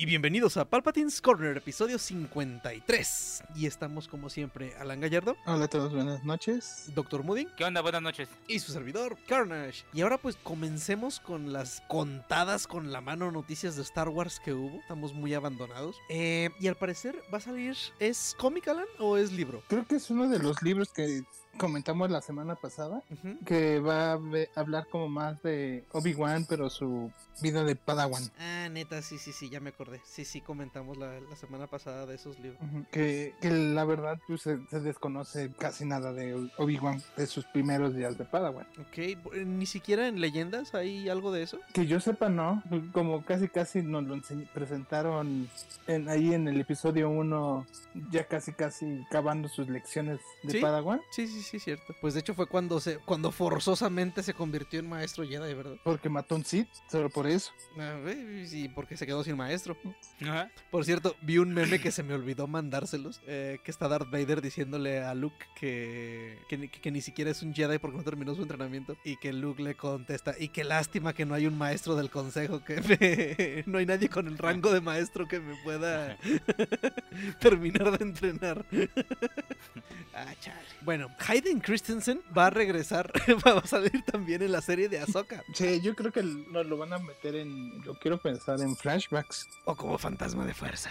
Y bienvenidos a Palpatine's Corner, episodio 53. Y estamos como siempre, Alan Gallardo, Hola a todos, buenas noches. Dr. Moody ¿Qué onda? Buenas noches. y su servidor, Carnage. Y ahora pues comencemos con las contadas con la mano noticias de Star Wars que hubo. Estamos muy abandonados. Eh, y al parecer va a salir, ¿es cómic, Alan, o es libro? Creo que es uno de los libros que comentamos la semana pasada, que va a hablar como más de Obi-Wan, pero su vida de Padawan. Ah, neta, sí, sí, sí, ya me acordé. Sí, sí, comentamos la, la semana pasada de esos libros. Que, que la verdad pues, se, se desconoce casi nada de Obi-Wan, de sus primeros días de Padawan. Ok, eh, ni siquiera en leyendas hay algo de eso. Que yo sepa, no, como casi casi nos lo presentaron en, ahí en el episodio 1, ya casi casi acabando sus lecciones de Sí. Padawan, Sí, sí, sí, cierto. Pues de hecho fue cuando se, cuando forzosamente se convirtió en maestro Jedi, ¿verdad? porque mató un Sith, solo por eso. Ah, eh, Sí, porque se quedó sin maestro. Ajá. Por cierto, vi un meme que se me olvidó mandárselos. eh, que está Darth Vader diciéndole a Luke que, que, ni- que ni siquiera es un Jedi porque no terminó su entrenamiento. Y que Luke le contesta, y qué lástima que no hay un maestro del consejo, que me- no hay nadie con el rango de maestro que me pueda terminar de entrenar. ah, chale. Bueno, Hayden Christensen va a regresar, va a salir también en la serie de Ahsoka. Sí, yo creo que nos lo van a meter en, yo quiero pensar en flashbacks. O como fantasma de fuerza.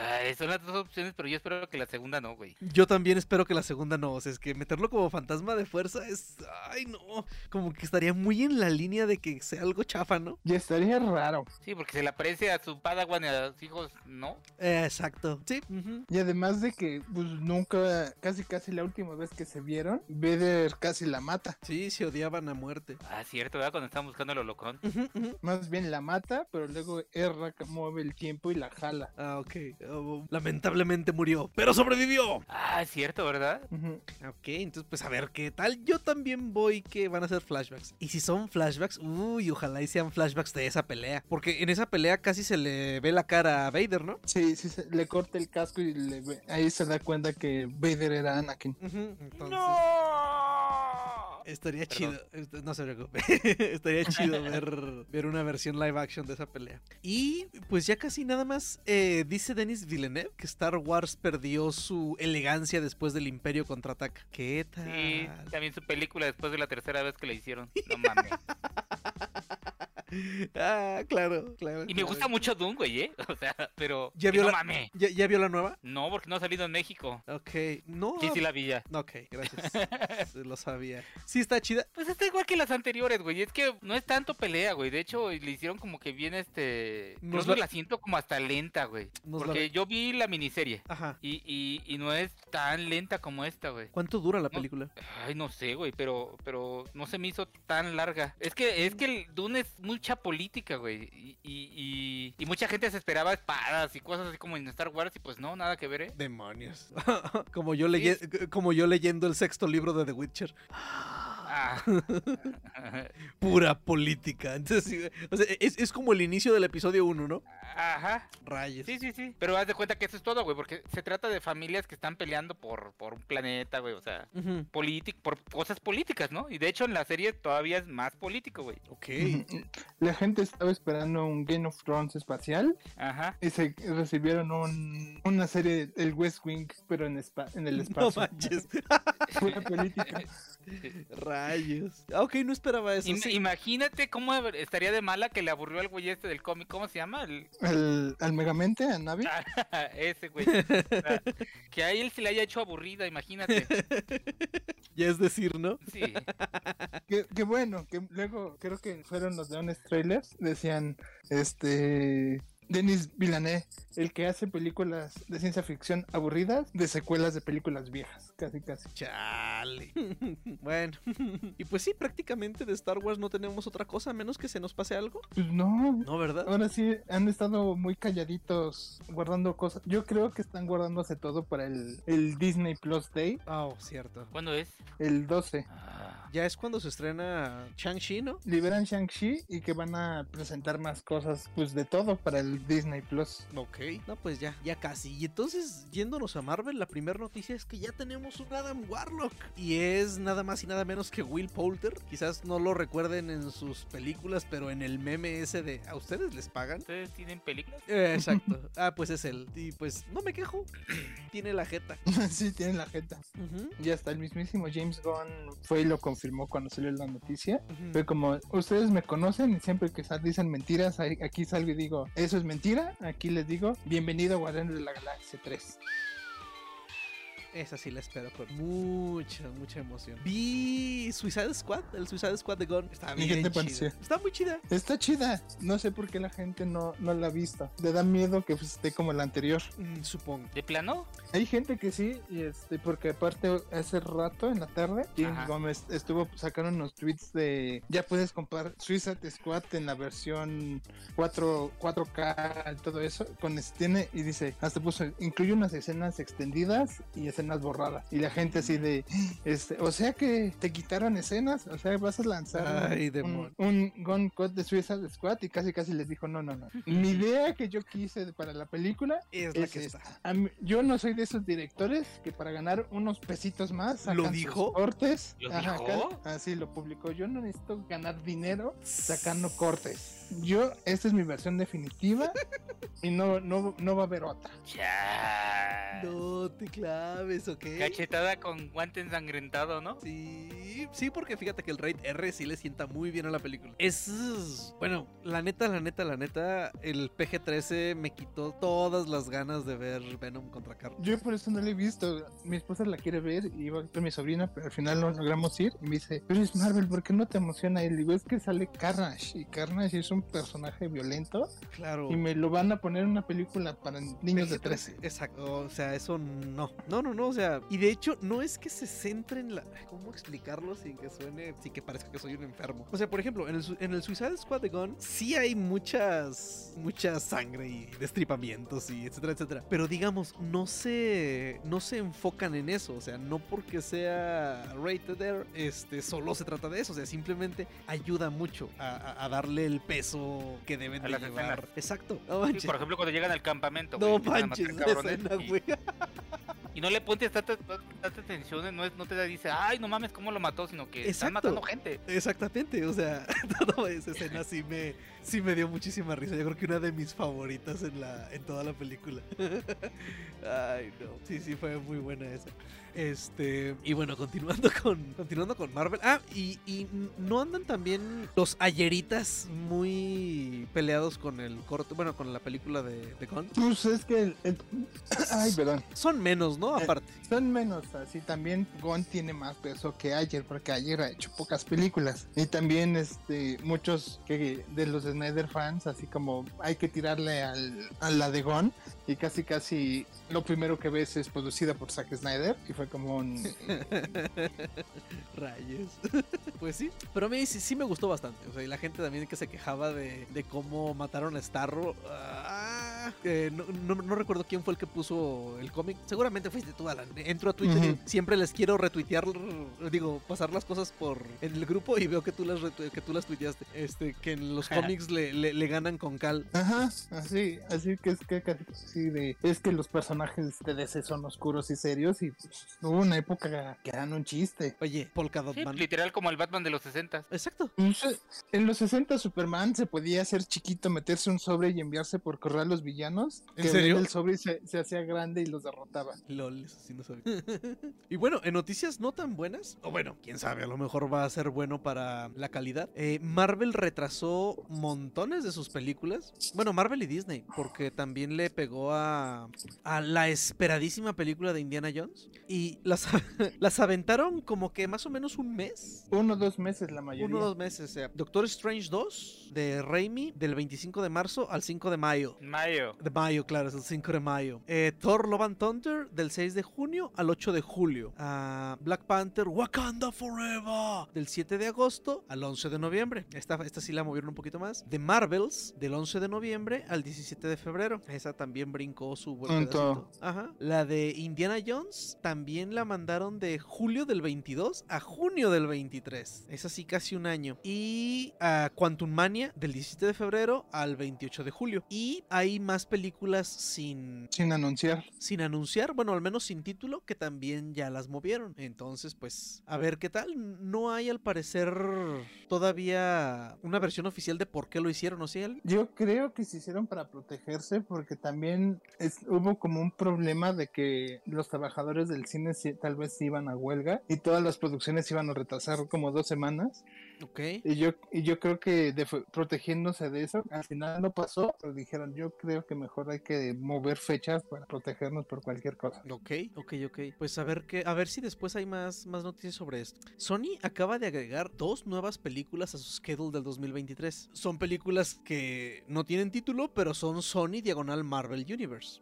Ay, son las dos opciones, pero yo espero que la segunda no, güey. Yo también espero que la segunda no. O sea, es que meterlo como fantasma de fuerza es. Ay, no. Como que estaría muy en la línea de que sea algo chafa, ¿no? Y estaría raro. Sí, porque se le aparece a su padawan y a sus hijos, ¿no? Eh, exacto. Sí. Y además de que, pues nunca, casi casi la última vez que se vieron, Vader casi la mata. Sí, se odiaban a muerte. Ah, cierto, ¿verdad? Cuando estaban buscando el holocron. Ujú. Más bien la mata, pero luego Erra mueve el tiempo y la jala. Ah, ok. Lamentablemente murió, pero sobrevivió. Ah, es cierto, ¿verdad? Ok, entonces pues a ver qué tal. Yo también voy que van a ser flashbacks. Y si son flashbacks, uy, ojalá y sean flashbacks de esa pelea. Porque en esa pelea casi se le ve la cara a Vader, ¿no? Sí, sí, se- le corta el casco y le ve- ahí se da cuenta que Vader era Anakin. Entonces, ¡No! Estaría Perdón. chido, este, no se preocupe, estaría chido ver, ver una versión live action de esa pelea. Y pues ya casi nada más, eh, dice Denis Villeneuve que Star Wars perdió su elegancia después del Imperio contraataca. ¿Qué tal? Sí, también su película después de la tercera vez que la hicieron. No mames. ah, claro, claro. Y me claro. gusta mucho Doom, güey, ¿eh? O sea, pero... ¿Ya vio no la- mames. ¿Ya, ya vio la nueva? No, porque no ha salido en México. Ok, no. Sí, sí la vi ya. Ok, gracias. Lo sabía. Sí, está chida. Pues está igual que las anteriores, güey. Es que no es tanto pelea, güey. De hecho, le hicieron como que bien este. Nos Creo la- que la siento como hasta lenta, güey. Nos la- Porque yo vi la miniserie. Ajá. Y, y, y no es tan lenta como esta, güey. ¿Cuánto dura la película? Ay, no sé, güey, pero, pero no se me hizo tan larga. Es que, es que el Dune es mucha política, güey. Y, y, y, y mucha gente se esperaba espadas y cosas así como en Star Wars y pues no, nada que ver, ¿eh? Demonios. como, yo como yo leyendo el sexto libro de The Witcher. Ah. Pura política. Entonces, sí, o sea, es, es como el inicio del episodio 1, ¿no? Ajá. Rayos. Sí, sí, sí. Pero haz de cuenta que eso es todo, güey, porque se trata de familias que están peleando por, por un planeta, güey, o sea, polític, por cosas políticas, ¿no? Y de hecho en la serie todavía es más político, güey. Ok. La gente estaba esperando un Game of Thrones espacial Ajá. y se recibieron un- una serie, el West Wing, pero en, espa- en el No espacio. manches. Pura política. Rayos. Ah, ok, no esperaba eso. Im- sí. Imagínate cómo estaría de mala que le aburrió al güey este del cómic, ¿cómo se llama? El- El, al Megamente, a Navi. Ese güey. O sea, que a él se le haya hecho aburrida, imagínate. Ya es decir, ¿no? Sí. Que, que bueno, que luego creo que fueron los de Honest Trailers, decían, este, Denis Villeneuve, el que hace películas de ciencia ficción aburridas de secuelas de películas viejas, casi casi. Chale. bueno. y pues sí, prácticamente de Star Wars no tenemos otra cosa a menos que se nos pase algo. Pues no, No, ¿verdad? ahora sí han estado muy calladitos guardando cosas. Yo creo que están guardándose todo para el, el Disney Plus Day, Oh, cierto. ¿Cuándo es? el 12. Ah, Ya es cuando se estrena Shang-Chi, ¿no? Liberan Shang-Chi y que van a presentar más cosas, pues de todo para el Disney Plus. Ok. No, pues ya, ya casi. Y entonces, yéndonos a Marvel, la primera noticia es que ya tenemos un Adam Warlock. Y es nada más y nada menos que Will Poulter. Quizás no lo recuerden en sus películas, pero en el meme ese de ¿a ustedes les pagan? ¿Ustedes tienen películas? Eh, exacto. Ah, pues es él. Y pues no me quejo. Tiene la jeta. sí, tienen la jeta. Y hasta el mismísimo James Gunn fue y lo confirmó cuando salió la noticia. ujú. Fue como, ustedes me conocen y siempre que sal- dicen mentiras, aquí salgo y digo, eso es mentira. Aquí les digo, bienvenido a Guardianes de la Galaxia 3. Esa sí la espero con mucha, mucha emoción. Vi Suicide Squad, el Suicide Squad de Gon. Está ¿Y bien qué te chida. pareció? Está muy chida. Está chida. No sé por qué la gente no, no la ha visto. Le da miedo que pues, esté como la anterior. Mm, supongo. ¿De plano? Hay gente que sí, y este, porque aparte hace rato en la tarde, James. Gómez estuvo sacando unos tweets de ya puedes comprar Suicide Squad en la versión 4, 4K, todo eso, con este, tiene, y dice, hasta puso, incluye unas escenas extendidas y escenas borradas. Y la gente así de, este, o sea que te quitaron escenas, o sea, vas a lanzar Ay, un, un Gun Cut de Suicide Squad y casi casi les dijo, no, no, no. Mi idea que yo quise para la película Es la que esta. está. Mí- yo no soy de esos directores que para ganar unos pesitos más sacan ¿Lo sus dijo? cortes. ¿Lo Ajá, dijo? acá- Así lo publicó. Yo no necesito ganar dinero sacando cortes. Yo, esta es mi versión definitiva y no, no, no va a haber otra. Ya. No te claves, ¿ok? Cachetada con guante ensangrentado, ¿no? Sí, sí, porque fíjate que el Raid R sí le sienta muy bien a la película. Es. Bueno, la neta, la neta, la neta, el PG-13 me quitó todas las ganas de ver Venom contra Carnage. Yo por eso no la he visto. Mi esposa la quiere ver y iba con mi sobrina, pero al final no logramos ir. Y me dice, pero es Marvel, ¿por qué no te emociona? Y le digo, es que sale Carnage. Y Carnage es un personaje violento Claro. y me lo van a poner en una película para niños de PG-13, 13. Exacto, o sea, eso no. No, no, no, o sea, y de hecho no es que se centre en la ¿cómo explicarlo sin que suene, sin que parezca que soy un enfermo? O sea, por ejemplo, en el, en el Suicide Squad de Gun sí hay muchas mucha sangre y destripamientos y etcétera, etcétera, pero digamos, no se no se enfocan en eso, o sea, no porque sea rated R, este solo se trata de eso, o sea, simplemente ayuda mucho a, a- a darle el peso que deben de llevar. escenas. Exacto. No Sí, manches. por ejemplo, cuando llegan al campamento. No manches, matar escena, y- no le pones tanta, tanta atención, no, es- no te dice, ay, no mames, cómo lo mató, sino que están Exacto. matando gente. Exactamente, o sea, toda esa escena sí me, sí me dio muchísima risa. Yo creo que una de mis favoritas en la, en toda la película. Ay, no. Sí, sí, fue muy buena esa. Este, y bueno, continuando con, continuando con Marvel. Ah, y, y no andan también los ayeritas muy peleados con el corto, bueno, con la película de, de Gon. Pues es que el, el- Ay, perdón. Son menos, ¿no? Eh, Aparte. Son menos, así también Gon tiene más peso que ayer, porque ayer ha hecho pocas películas. Y también este muchos que de los Snyder fans, así como hay que tirarle al, a la de Gon, y casi casi lo primero que ves es producida por Zack Snyder, y fue como un... Rayos. pues sí. Pero a mí sí, sí me gustó bastante. O sea, y la gente también que se quejaba de, de cómo mataron a Starro. ah, no, no- no recuerdo quién fue el que puso el cómic. Seguramente fuiste tú, Alan. Entro a Twitter y siempre les quiero retuitear, digo, pasar las cosas por en el grupo y veo que tú las, que tú las tuiteaste. Este, que en los cómics le, le- le ganan con cal. Ajá, así, así que es que de, es que los personajes de DC son oscuros y serios y pues, hubo una época que eran un chiste. Oye, Polka Dot Sí, Man. literal como el Batman de los 60. Exacto. Pues, En los 60 Superman se podía hacer chiquito, meterse un sobre y enviarse por correo a los villanos villanos. ¿En que serio? el sobre se, se hacía grande y los derrotaba. Lol, eso sí no sabía. y bueno, en noticias no tan buenas, o bueno, quién sabe, a lo mejor va a ser bueno para la calidad. eh, Marvel retrasó montones de sus películas. Bueno, Marvel y Disney, porque también le pegó a, a la esperadísima película de Indiana Jones. Y las, las aventaron como que más o menos un mes. Uno o dos meses la mayoría. Uno o dos meses. o sea, Doctor Strange 2 de Raimi del 25 de marzo al 5 de mayo. Mayo. De mayo, claro, es el 5 de mayo. Eh, Thor Love and Thunder del 6 de junio al 8 de julio. Ah, Black Panther Wakanda Forever del 7 de agosto al 11 de noviembre. Esta, esta sí la movieron un poquito más. The Marvels del 11 de noviembre al 17 de febrero. Esa también brincó su buen. Ajá. La de Indiana Jones también la mandaron de julio del 22 a junio del 23. Es así casi un año. Y a Quantum Mania del 17 de febrero al 28 de julio. Y hay más películas sin, Sin anunciar. sin anunciar, bueno, al menos sin título, que también ya las movieron. Entonces, pues, a ver qué tal. No hay al parecer todavía una versión oficial de por qué lo hicieron, ¿o sí? Ale? Yo creo que se hicieron para protegerse porque también es- hubo como un problema de que los trabajadores del cine tal vez iban a huelga y todas las producciones iban a retrasar como dos semanas Y yo y yo creo que de- protegiéndose de eso al final no pasó pero dijeron yo creo que mejor hay que mover fechas para protegernos por cualquier cosa Ok, ok, ok. Pues a ver qué, a ver si después hay más, más noticias sobre esto. Sony acaba de agregar dos nuevas películas a su schedule del 2023. Son películas que no tienen título, pero son Sony diagonal Marvel Universe.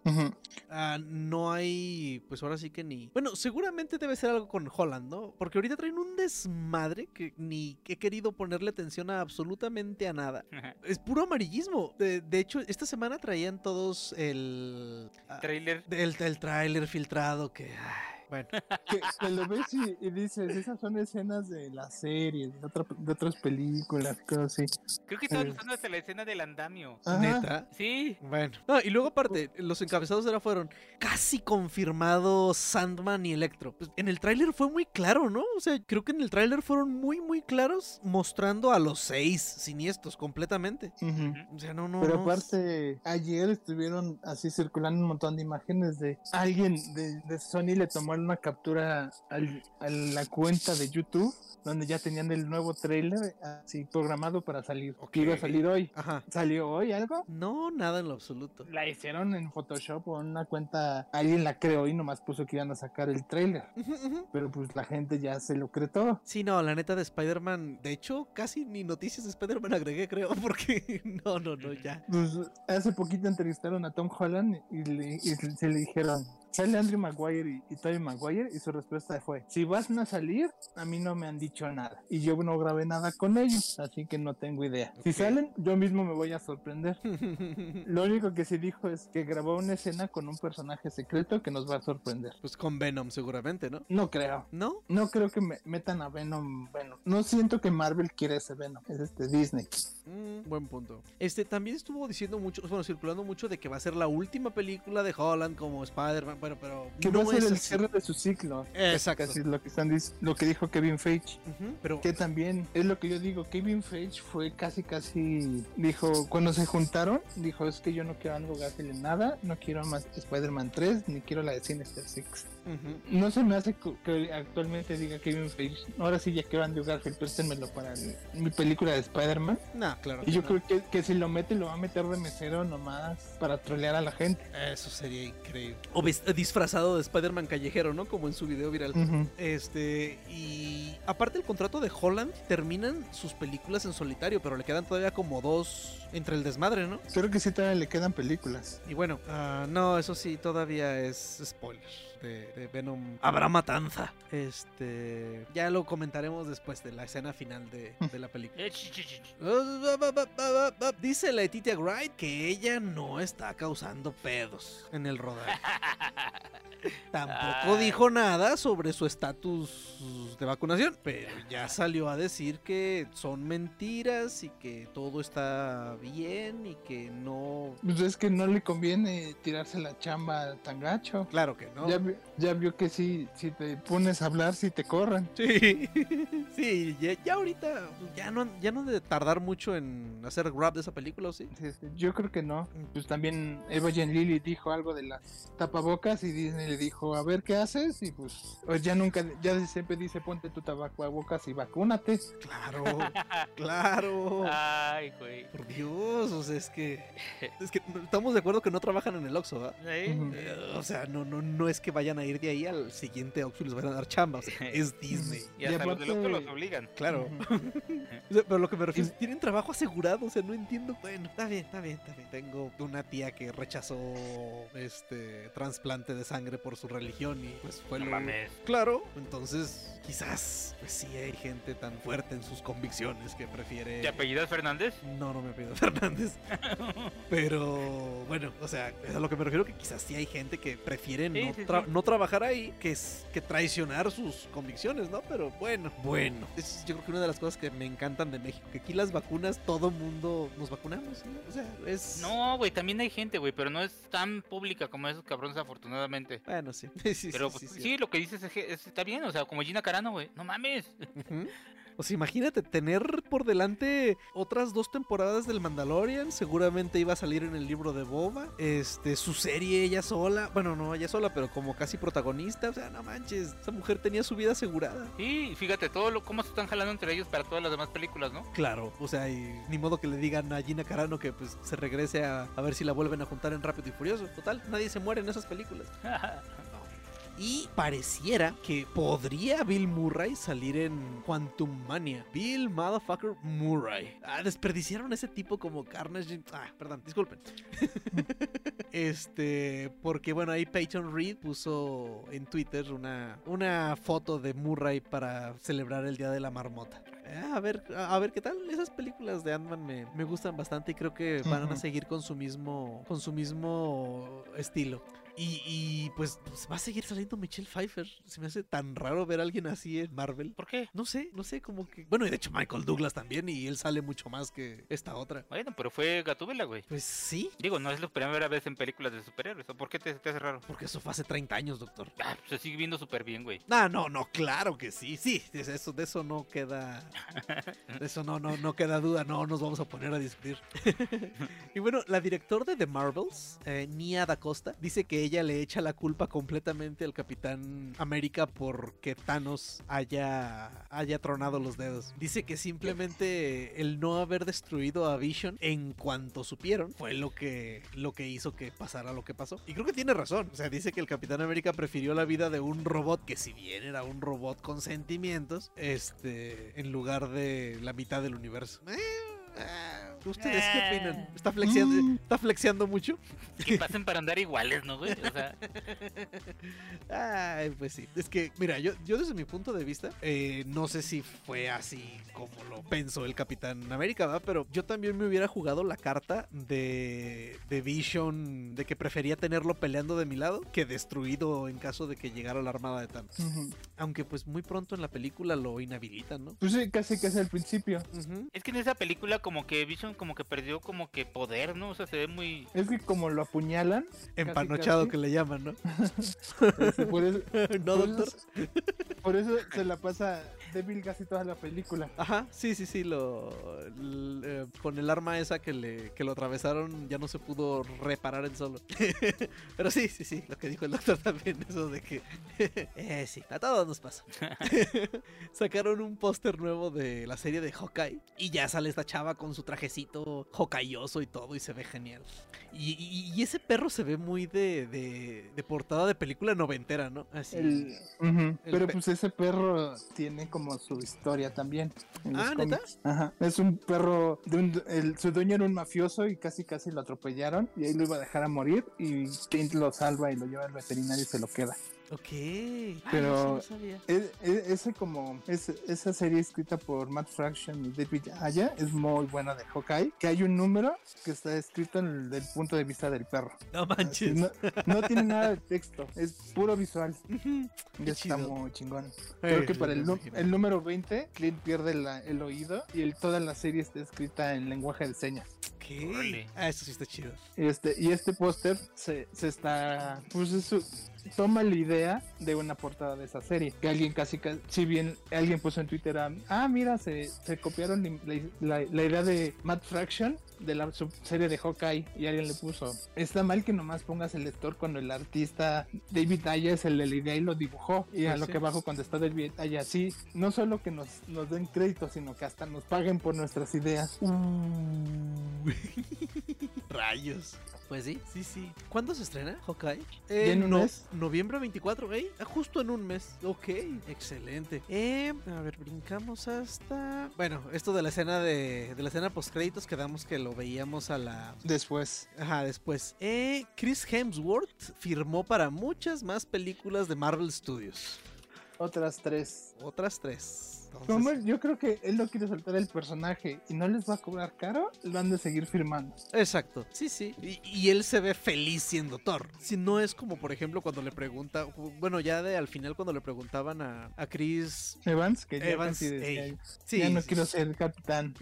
Ah, no hay, pues ahora sí que ni. Bueno, seguramente debe ser algo con Holland, ¿no? Porque ahorita traen un desmadre que ni querido ponerle atención a absolutamente a nada. Es puro amarillismo. De, de hecho, esta semana traían todos el. ah, Trailer. el, el tráiler filtrado que... ay, bueno, que, que lo ves y, y dices esas son escenas de las series de, otra- de otras películas cosas así Creo que estaban Eh. usando hasta la escena del andamio. Ajá. neta. Sí. Bueno. No, y luego aparte, los encabezados ahora fueron casi confirmados Sandman y Electro. Pues, en el tráiler fue muy claro, ¿no? O sea, creo que en el tráiler fueron muy, muy claros mostrando a los seis siniestros completamente. O sea, no, no, Pero no. aparte, ayer estuvieron así circulando un montón de imágenes de alguien de, de Sony le tomó una captura al- a la cuenta de YouTube donde ya tenían el nuevo trailer así programado para salir. Que iba a salir hoy. Ajá. ¿Salió hoy algo? No, nada en lo absoluto. La hicieron en Photoshop o en una cuenta, alguien la creó y nomás puso que iban a sacar el trailer. Pero pues la gente ya se lo todo. Sí, no, la neta de Spider-Man. De hecho, casi ni noticias de Spider-Man agregué, creo, porque no, no, no, ya. Pues hace poquito entrevistaron a Tom Holland y, le- y se le dijeron, sale Andrew Maguire y, y Tobey Maguire y su respuesta fue, si van a salir, a mí no me han dicho nada. Y yo no grabé nada con ellos, así que no tengo idea. Si salen, yo mismo me voy a sorprender. Lo único que sí dijo es que grabó una escena con un personaje secreto que nos va a sorprender. pues con Venom seguramente, ¿no? No creo. ¿No? No creo que me metan a Venom. Bueno, no siento que Marvel quiera ese Venom. Es este Disney. Mm, buen punto. Este también estuvo diciendo mucho, bueno, circulando mucho de que va a ser la última película de Holland como Spider-Man, bueno, pero Que no va a ser es el así. cierre de su ciclo. Exacto. Casi es lo que están lo que dijo Kevin Feige. Ujú, pero Que también es lo que yo digo. Kevin Feige fue casi casi dijo cuando se juntaron dijo es que yo no quiero Andrew Garfield en nada, no quiero más Spider-Man 3 ni quiero la de Sinister Six. No se me hace que actualmente diga Kevin Feige. Ahora sí ya quiero Andrew Garfield, préstenmelo para el- mi película de Spider-Man. nah, claro. Y que yo no. creo que, que si lo mete lo va a meter de mesero nomás para trolear a la gente. Eso sería increíble. O vis- disfrazado de Spider-Man callejero, ¿no? Como en su video viral. Este, y aparte el contrato de Holland, terminan sus películas en solitario, pero le quedan todavía como dos entre el desmadre, ¿no? Creo que sí todavía le quedan películas. Y bueno, ah, no, eso sí, todavía es spoiler de, de Venom. Habrá matanza. Este, ya lo comentaremos después de la escena final de, de la película. Dice Letitia Wright que ella no está causando pedos en el rodaje. Tampoco Ay. dijo nada sobre su estatus de vacunación, pero ya salió a decir que son mentiras y que todo está bien y que no... Pues es que no le conviene tirarse la chamba tan gacho. Claro que no. Ya, vi- ya vio que sí, si te pones a hablar, si te corran. Sí, sí, ya, ya ahorita ya no, ya no de tardar mucho en hacer grab de esa película, ¿o sí? Sí, sí, Yo creo que no. Pues también Imogen Lily dijo algo de las tapabocas y Disney le dijo, a ver qué haces y pues, pues ya nunca, ya siempre dice ponte tu tapabocas y vacúnate. Claro, claro. Ay, güey. Por Dios, o sea, es que es que estamos de acuerdo que no trabajan en el Oxxo, ¿verdad? ¿Eh? Ujú. Eh, O sea, no, no, no es que vayan a ir de ahí al siguiente Oxxo y les vayan a dar chamba, o sea, es Disney. Y hasta los del Oxxo aparte- los obligan. Claro. O sea, pero lo que me refiero es tienen trabajo asegurado, o sea, no entiendo. Bueno, está bien, está bien, está bien. Tengo una tía que rechazó este trasplante de sangre por su religión y pues fue No lo mames. Claro, entonces quizás pues sí hay gente tan fuerte en sus convicciones que prefiere ¿Te apellidas Fernández? no, no me pido Fernández. Pero bueno, o sea, es a lo que me refiero que quizás sí hay gente que prefiere Sí, no, sí. No trabajar ahí que, es, que traicionar sus convicciones, ¿no? Pero bueno, bueno. Es yo creo que una de las cosas que me encantan de México, que aquí las vacunas, todo mundo nos vacunamos, ¿no? O sea, es... No, güey, también hay gente, güey, pero no es tan pública como esos cabrones, afortunadamente. Bueno, sí. sí, Pero sí, pues, sí, sí, lo que dices es, que es- está bien, o sea, como Gina Carano, güey. No mames. Ujú. O sea, imagínate tener por delante otras dos temporadas del Mandalorian. Seguramente iba a salir en el libro de Boba. Este, su serie ella sola. Bueno, no ella sola, pero como casi protagonista. O sea, no manches. Esa mujer tenía su vida asegurada. Sí, fíjate, todo lo, cómo se están jalando entre ellos para todas las demás películas, ¿no? Claro, o sea, y ni modo que le digan a Gina Carano que pues se regrese a, a ver si la vuelven a juntar en Rápido y Furioso. Total, nadie se muere en esas películas. Y pareciera que podría Bill Murray salir en Quantum Mania. Bill Motherfucker Murray. Ah, desperdiciaron ese tipo como Carnage. Ah, perdón, disculpen. este, porque bueno, ahí Peyton Reed puso en Twitter una, una foto de Murray para celebrar el Día de la Marmota. Eh, a ver, a, a ver qué tal. Esas películas de Ant-Man me, me gustan bastante y creo que van a seguir con su mismo, con su mismo estilo. Y, y, pues, pues, va a seguir saliendo Michelle Pfeiffer. Se me hace tan raro ver a alguien así en Marvel. ¿Por qué? No sé, no sé, como que. Bueno, y de hecho Michael Douglas también, y él sale mucho más que esta otra. Bueno, pero fue Gatúbela, güey. Pues sí, Digo, no es la primera vez en películas de superhéroes. ¿o ¿Por qué te, te hace raro? porque eso fue hace 30 años, doctor. Ah, se sigue viendo súper bien, güey. Ah, no, no, claro que sí, sí, de eso, de eso no queda, de eso no, no, no queda duda, no nos vamos a poner a discutir. y bueno, la directora de The Marvels, eh, Nia Da Costa, dice que ella le echa la culpa completamente al Capitán América porque Thanos haya, haya tronado los dedos. Dice que simplemente el no haber destruido a Vision en cuanto supieron fue lo que, lo que hizo que pasara lo que pasó. Y creo que tiene razón. O sea, dice que el Capitán América prefirió la vida de un robot que si bien era un robot con sentimientos, este, en lugar de la mitad del universo. Eh, ¿Ustedes qué opinan? ¿Está flexiando, Mm. ¿Está flexiando mucho? Que pasen para andar iguales, ¿no, güey? O sea, Ay, pues sí. Es que, mira, yo, yo desde mi punto de vista, eh, no sé si fue así como lo pensó el Capitán América, ¿verdad? Pero yo también me hubiera jugado la carta de, de Vision, de que prefería tenerlo peleando de mi lado que destruido en caso de que llegara la armada de Thanos. Aunque pues muy pronto en la película lo inhabilitan, ¿no? Pues sí, casi casi al principio. Es que en esa película como que Vision como que perdió como que poder, ¿no? O sea, se ve muy... Es que como lo apuñalan, Empanochado casi. que le llaman, ¿no? este, por, eso, no, por doctor. eso- por eso se la pasa débil casi toda la película. Ajá, sí, sí, sí, lo, eh, con el arma esa que le que lo atravesaron ya no se pudo reparar el solo. Pero sí, sí, sí, lo que dijo el doctor también, eso de que eh, sí, a todos nos pasa. Sacaron un póster nuevo de la serie de Hawkeye y ya sale esta chava con su trajecito hawkeyoso y todo y se ve genial. Y, y- y ese perro se ve muy de, de, de portada de película noventera, ¿no? Así. El- Pero pe- pues ese perro tiene como su historia también. Ah, ¿neta? Ajá. Es un perro, de un, el- su dueño era un mafioso y casi casi lo atropellaron y ahí lo iba a dejar a morir y Clint lo salva y lo lleva al veterinario y se lo queda. Ok. Pero- eso no sabía. E- e- ese como es- esa serie escrita por Matt Fraction y David Aya es muy buena de Hawkeye que hay un número que está escrito en el, del punto de vista del perro No Así, manches. no, no tiene nada de texto es puro visual Ujú. y Qué está muy chingón creo que para el, el número 20 Clint pierde la- el oído y el- toda la serie está escrita en lenguaje de señas Órale. Ah, eso sí está chido. Este, y este póster se, se está. Pues es su- toma la idea de una portada de esa serie. Que alguien casi, ca- si bien alguien puso en Twitter, ah, ah, mira, se, se copiaron la, la- la idea de Matt Fraction de la subserie de Hawkeye. Y alguien le puso, está mal que nomás pongas el lector cuando el artista David Aya es el de la idea y lo dibujó. Y a lo que abajo cuando está David Aya, sí, no solo que nos, nos den crédito, sino que hasta nos paguen por nuestras ideas. Rayos. Pues sí, sí, sí. ¿Cuándo se estrena Hawkeye? ¿Ya en un no- mes? Noviembre 24, ¿eh? Ah, Justo en un mes. Ok, excelente. Eh, a ver, brincamos hasta... Bueno, esto de la escena de, de la escena post créditos quedamos que lo veíamos a la... Después. Ajá, después. Eh, Chris Hemsworth firmó para muchas más películas de Marvel Studios. Otras tres. Otras tres. Entonces- Como él- yo creo que él no quiere soltar el personaje y no les va a cobrar caro, lo han de seguir firmando. Exacto, sí, sí. Y, y él se ve feliz siendo Thor. Si no es como, por ejemplo, cuando le pregunta, bueno, ya de al final cuando le preguntaban a, a Chris. Evans, que ya Evans, decía, ey. Sí, ya no sí, quiero sí. ser capitán.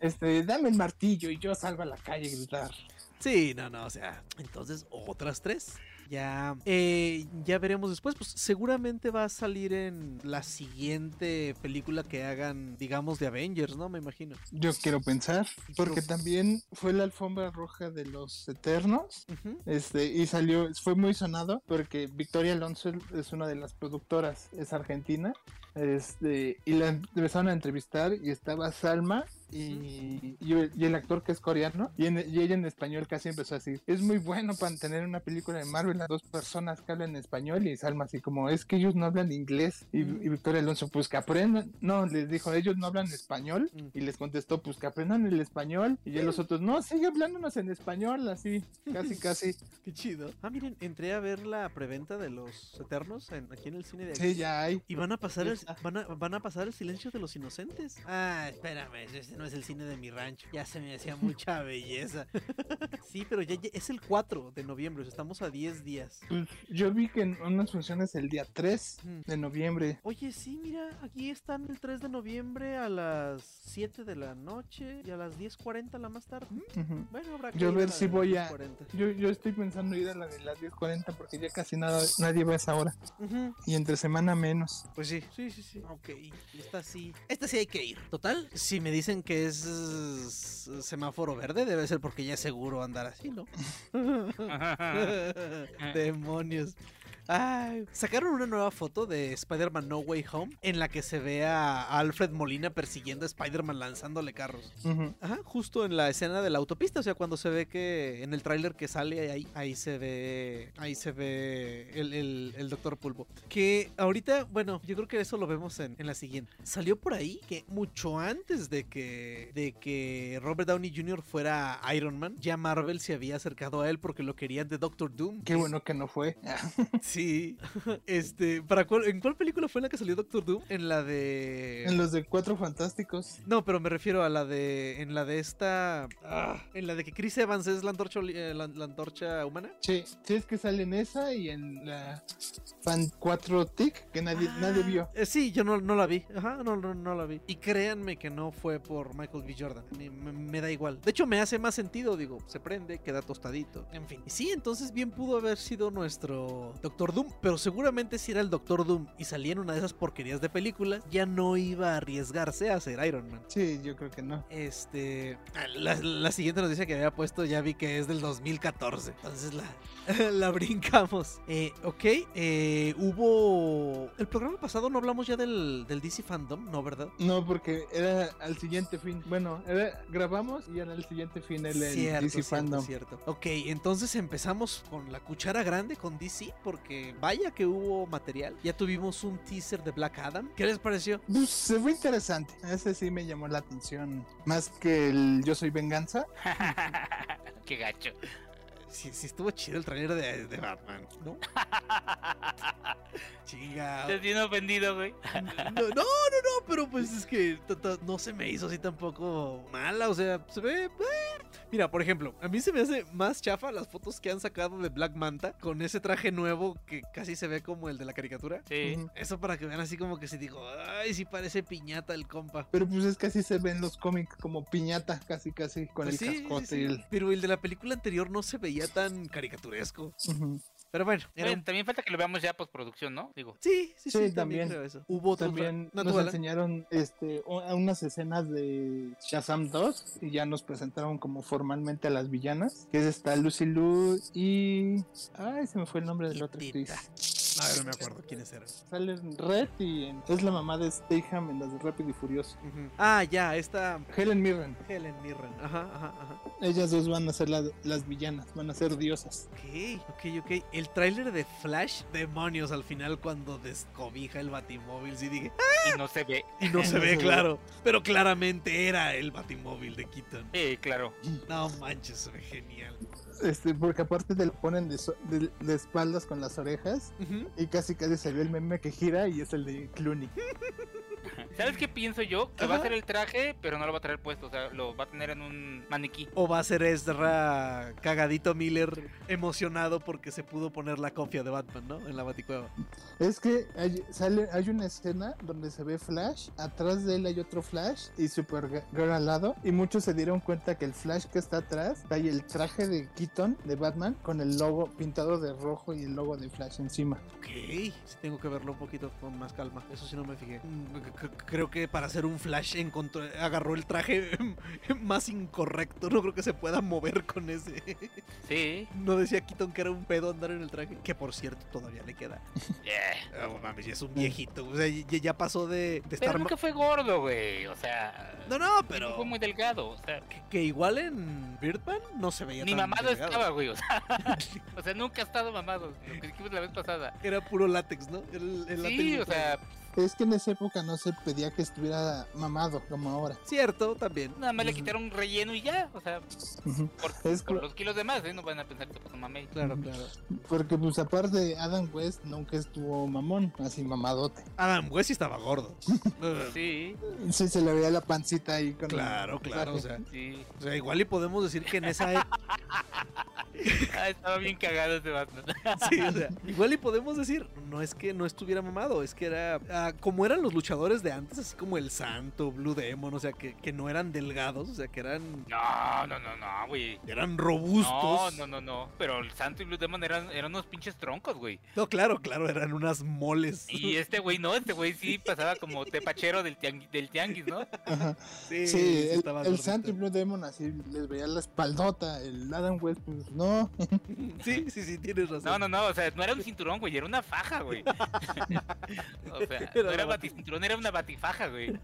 Este, dame el martillo y yo salgo a la calle a gritar. Sí, no, no, o sea, entonces otras tres. Ya, eh, ya veremos después. Pues seguramente va a salir en la siguiente película que hagan, digamos, de Avengers, ¿no? Me imagino. Yo quiero pensar, porque también fue la alfombra roja de los Eternos. Este, y salió, fue muy sonado porque Victoria Alonso es una de las productoras, es argentina. Este, y la empezaron a entrevistar y estaba Salma y, y el- y el actor que es coreano y, en- y ella en español casi empezó así es muy bueno para tener una película de Marvel las dos personas que hablan español y Salma así como es que ellos no hablan inglés y, y Victoria Alonso pues que aprendan no les dijo ellos no hablan español y les contestó pues que aprendan el español y ya los otros no sigue hablándonos en español así casi casi. Qué chido. Ah, miren, entré a ver la preventa de los Eternos en- aquí en el cine de aquí. sí ya hay. Y van a pasar el, van a, van a pasar el silencio de los inocentes. Ah, espérame, no es el cine de mi rancho. Ya se me hacía mucha belleza. sí, pero ya, ya- es el 4 de noviembre, o sea, estamos a 10 días. Pues, yo vi que en unas funciones el día 3 Mm. de noviembre. Oye, sí, mira, aquí están el 3 de noviembre a las 7 de la noche y a las 10.40 la más tarde. Bueno, habrá que Yo ir ver la si voy a- 10:40. Yo, yo estoy pensando ir a la de las 10.40 porque ya casi nada, nadie va a esa hora. Y entre semana menos. Pues sí, sí, sí, sí. Ok, esta sí. Esta sí hay que ir. Total, si me dicen que es eh, semáforo verde, debe ser porque ya es seguro andar así, ¿no? Demonios. Ay, sacaron una nueva foto de Spider-Man No Way Home en la que se ve a Alfred Molina persiguiendo a Spider-Man lanzándole carros. Ujú. Ajá, justo en la escena de la autopista, o sea, cuando se ve que en el tráiler que sale ahí, ahí se ve, ahí se ve el, el, el Doctor Pulpo. Que ahorita, bueno, yo creo que eso lo vemos en, en la siguiente. Salió por ahí que mucho antes de que, de que Robert Downey Jr. fuera Iron Man, ya Marvel se había acercado a él porque lo querían de Doctor Doom. Qué bueno que no fue. Sí, este, ¿para cuál, ¿en cuál película fue en la que salió Doctor Doom? En la de... En los de Cuatro Fantásticos. No, pero me refiero a la de. En la de esta. ah, en la de que Chris Evans es la antorcha, eh, la, la antorcha humana. Sí, sí es que sale en esa y en la Fan 4 Tick que nadie, nadie Ah, vio. eh, sí, yo no, no la vi. Ajá, no, no, no la vi. Y créanme que no fue por Michael B. Jordan. Me, me- me da igual. De hecho, me hace más sentido. Digo, se prende, queda tostadito. En fin. Y sí, entonces bien pudo haber sido nuestro Doctor Doom. Pero seguramente si era el Doctor Doom y salía en una de esas porquerías de películas, ya no iba a arriesgarse a ser Iron Man. Sí, yo creo que no. Este. ah, La, la siguiente noticia que había puesto ya vi que es del 2014. Entonces la, la brincamos. Eh, ok. eh, hubo. El programa pasado no hablamos ya del, del DC Fandom, ¿no, verdad? No, porque era al siguiente fin. Bueno, era, grabamos y era el siguiente fin el, el cierto, DC cierto, Fandom. cierto. Ok, entonces empezamos con la cuchara grande con DC, porque vaya que hubo material. Ya tuvimos un teaser de Black Adam. ¿Qué les pareció? Pues se fue interesante. Ese sí me llamó la atención. Más que el Yo Soy Venganza. Qué gacho. Sí, sí estuvo chido el trailer de, de Batman, ¿no? Chiga. Estás bien ofendido, güey. No, no, no, no, pero pues es que no se me hizo así tampoco mala, o sea, se ve... eh, Mira, por ejemplo, a mí se me hace más chafa las fotos que han sacado de Black Manta con ese traje nuevo que casi se ve como el de la caricatura. Sí. Eso para que vean así como que si digo, ay, sí parece piñata el compa. Pero pues es que así se ven los cómics como piñata, casi casi, con Pues el sí, sí, cascote sí. y el. Pero el de la película anterior no se veía tan caricaturesco. Pero bueno, era Bueno, un- también falta que lo veamos ya postproducción, ¿no? Digo. sí, sí, sí, Sí, también, también. creo eso. Hubo También no, nos Alan. enseñaron este, unas escenas de Shazam 2 y ya nos presentaron como formalmente a las villanas, que es esta Lucy Liu y... Ay, se me fue el nombre de la otra actriz. A ver, no me acuerdo quiénes eran. Sale en Red y en- es la mamá de Stayham en las de Rápido y Furioso. Ah, ya, esta Helen Mirren. Helen Mirren. Ajá, ajá, ajá. Ellas dos van a ser la- las villanas, van a ser diosas. Ok, ok, ok. El tráiler de Flash, demonios, al final cuando descobija el Batimóvil, sí dije, "Ah", Y no se ve. y no se No ve se ve. claro, pero claramente era el Batimóvil de Keaton. Sí, claro. No manches, genial. Este, porque aparte te lo ponen de, so- de- de espaldas con las orejas y casi casi se ve el meme que gira y es el de Clooney. ¿Sabes qué pienso yo? Que va a ser el traje, pero no lo va a traer puesto. O sea, lo va a tener en un maniquí. O va a ser Ezra cagadito Miller emocionado porque se pudo poner la cofia de Batman, ¿no? En la Baticueva. Es que hay, sale, hay una escena donde se ve Flash, atrás de él hay otro Flash y Supergirl al lado. Y muchos se dieron cuenta que el Flash que está atrás trae el traje de Keaton de Batman con el logo pintado de rojo y el logo de Flash encima. Ok, sí tengo que verlo un poquito con más calma. Eso sí no me fijé. Creo que para hacer un Flash encontró, agarró el traje más incorrecto. No creo que se pueda mover con ese. Sí. No decía Keaton que era un pedo andar en el traje. Que por cierto todavía le queda. Yeah. Ah, mames, ya es un viejito. O sea, ya, ya pasó de, de Pero estar. ma- nunca fue gordo, güey. O sea. No, no, pero. Fue muy delgado. O sea. Que, que igual en Birdman no se veía Ni tan mamado delgado. estaba, güey. O sea, o sea, nunca ha estado mamado. Lo que dijimos la vez pasada. Era puro látex, ¿no? El, el látex Sí, del o sea. Es que en esa época no se pedía que estuviera mamado como ahora. Cierto, también. nada más le quitaron un relleno y ya. O sea, Ujú. por, Es por los kilos de más, ¿eh? No van a pensar que pues mamé. Claro, claro. Porque pues aparte Adam West nunca estuvo mamón, así mamadote. Adam West sí estaba gordo. Sí, Sí, se le veía la pancita ahí con el Claro, claro, o sea, sí. o sea, igual y podemos decir que en esa e- Ah, estaba bien cagado ese Batman. sí, o sea, igual y podemos decir, no es que no estuviera mamado, es que era como eran los luchadores de antes, así como el Santo, Blue Demon, o sea, que, que no eran delgados, o sea, que eran No, no, no, no, güey. eran No, robustos. no, no, no. Pero el Santo y Blue Demon eran, eran unos pinches troncos, güey. No, claro, claro, eran unas moles. Y este güey no, este güey sí pasaba como tepachero del, tiangui- del tianguis, ¿no? Ajá. Sí, Sí, sí el, el. Santo y Blue Demon así les veía la espaldota, el Adam West pues no. Sí, sí, sí, tienes razón. No, no, no, o sea, no era un cinturón, güey, era una faja, güey. o sea, no era baticinturón, era una batifaja, güey.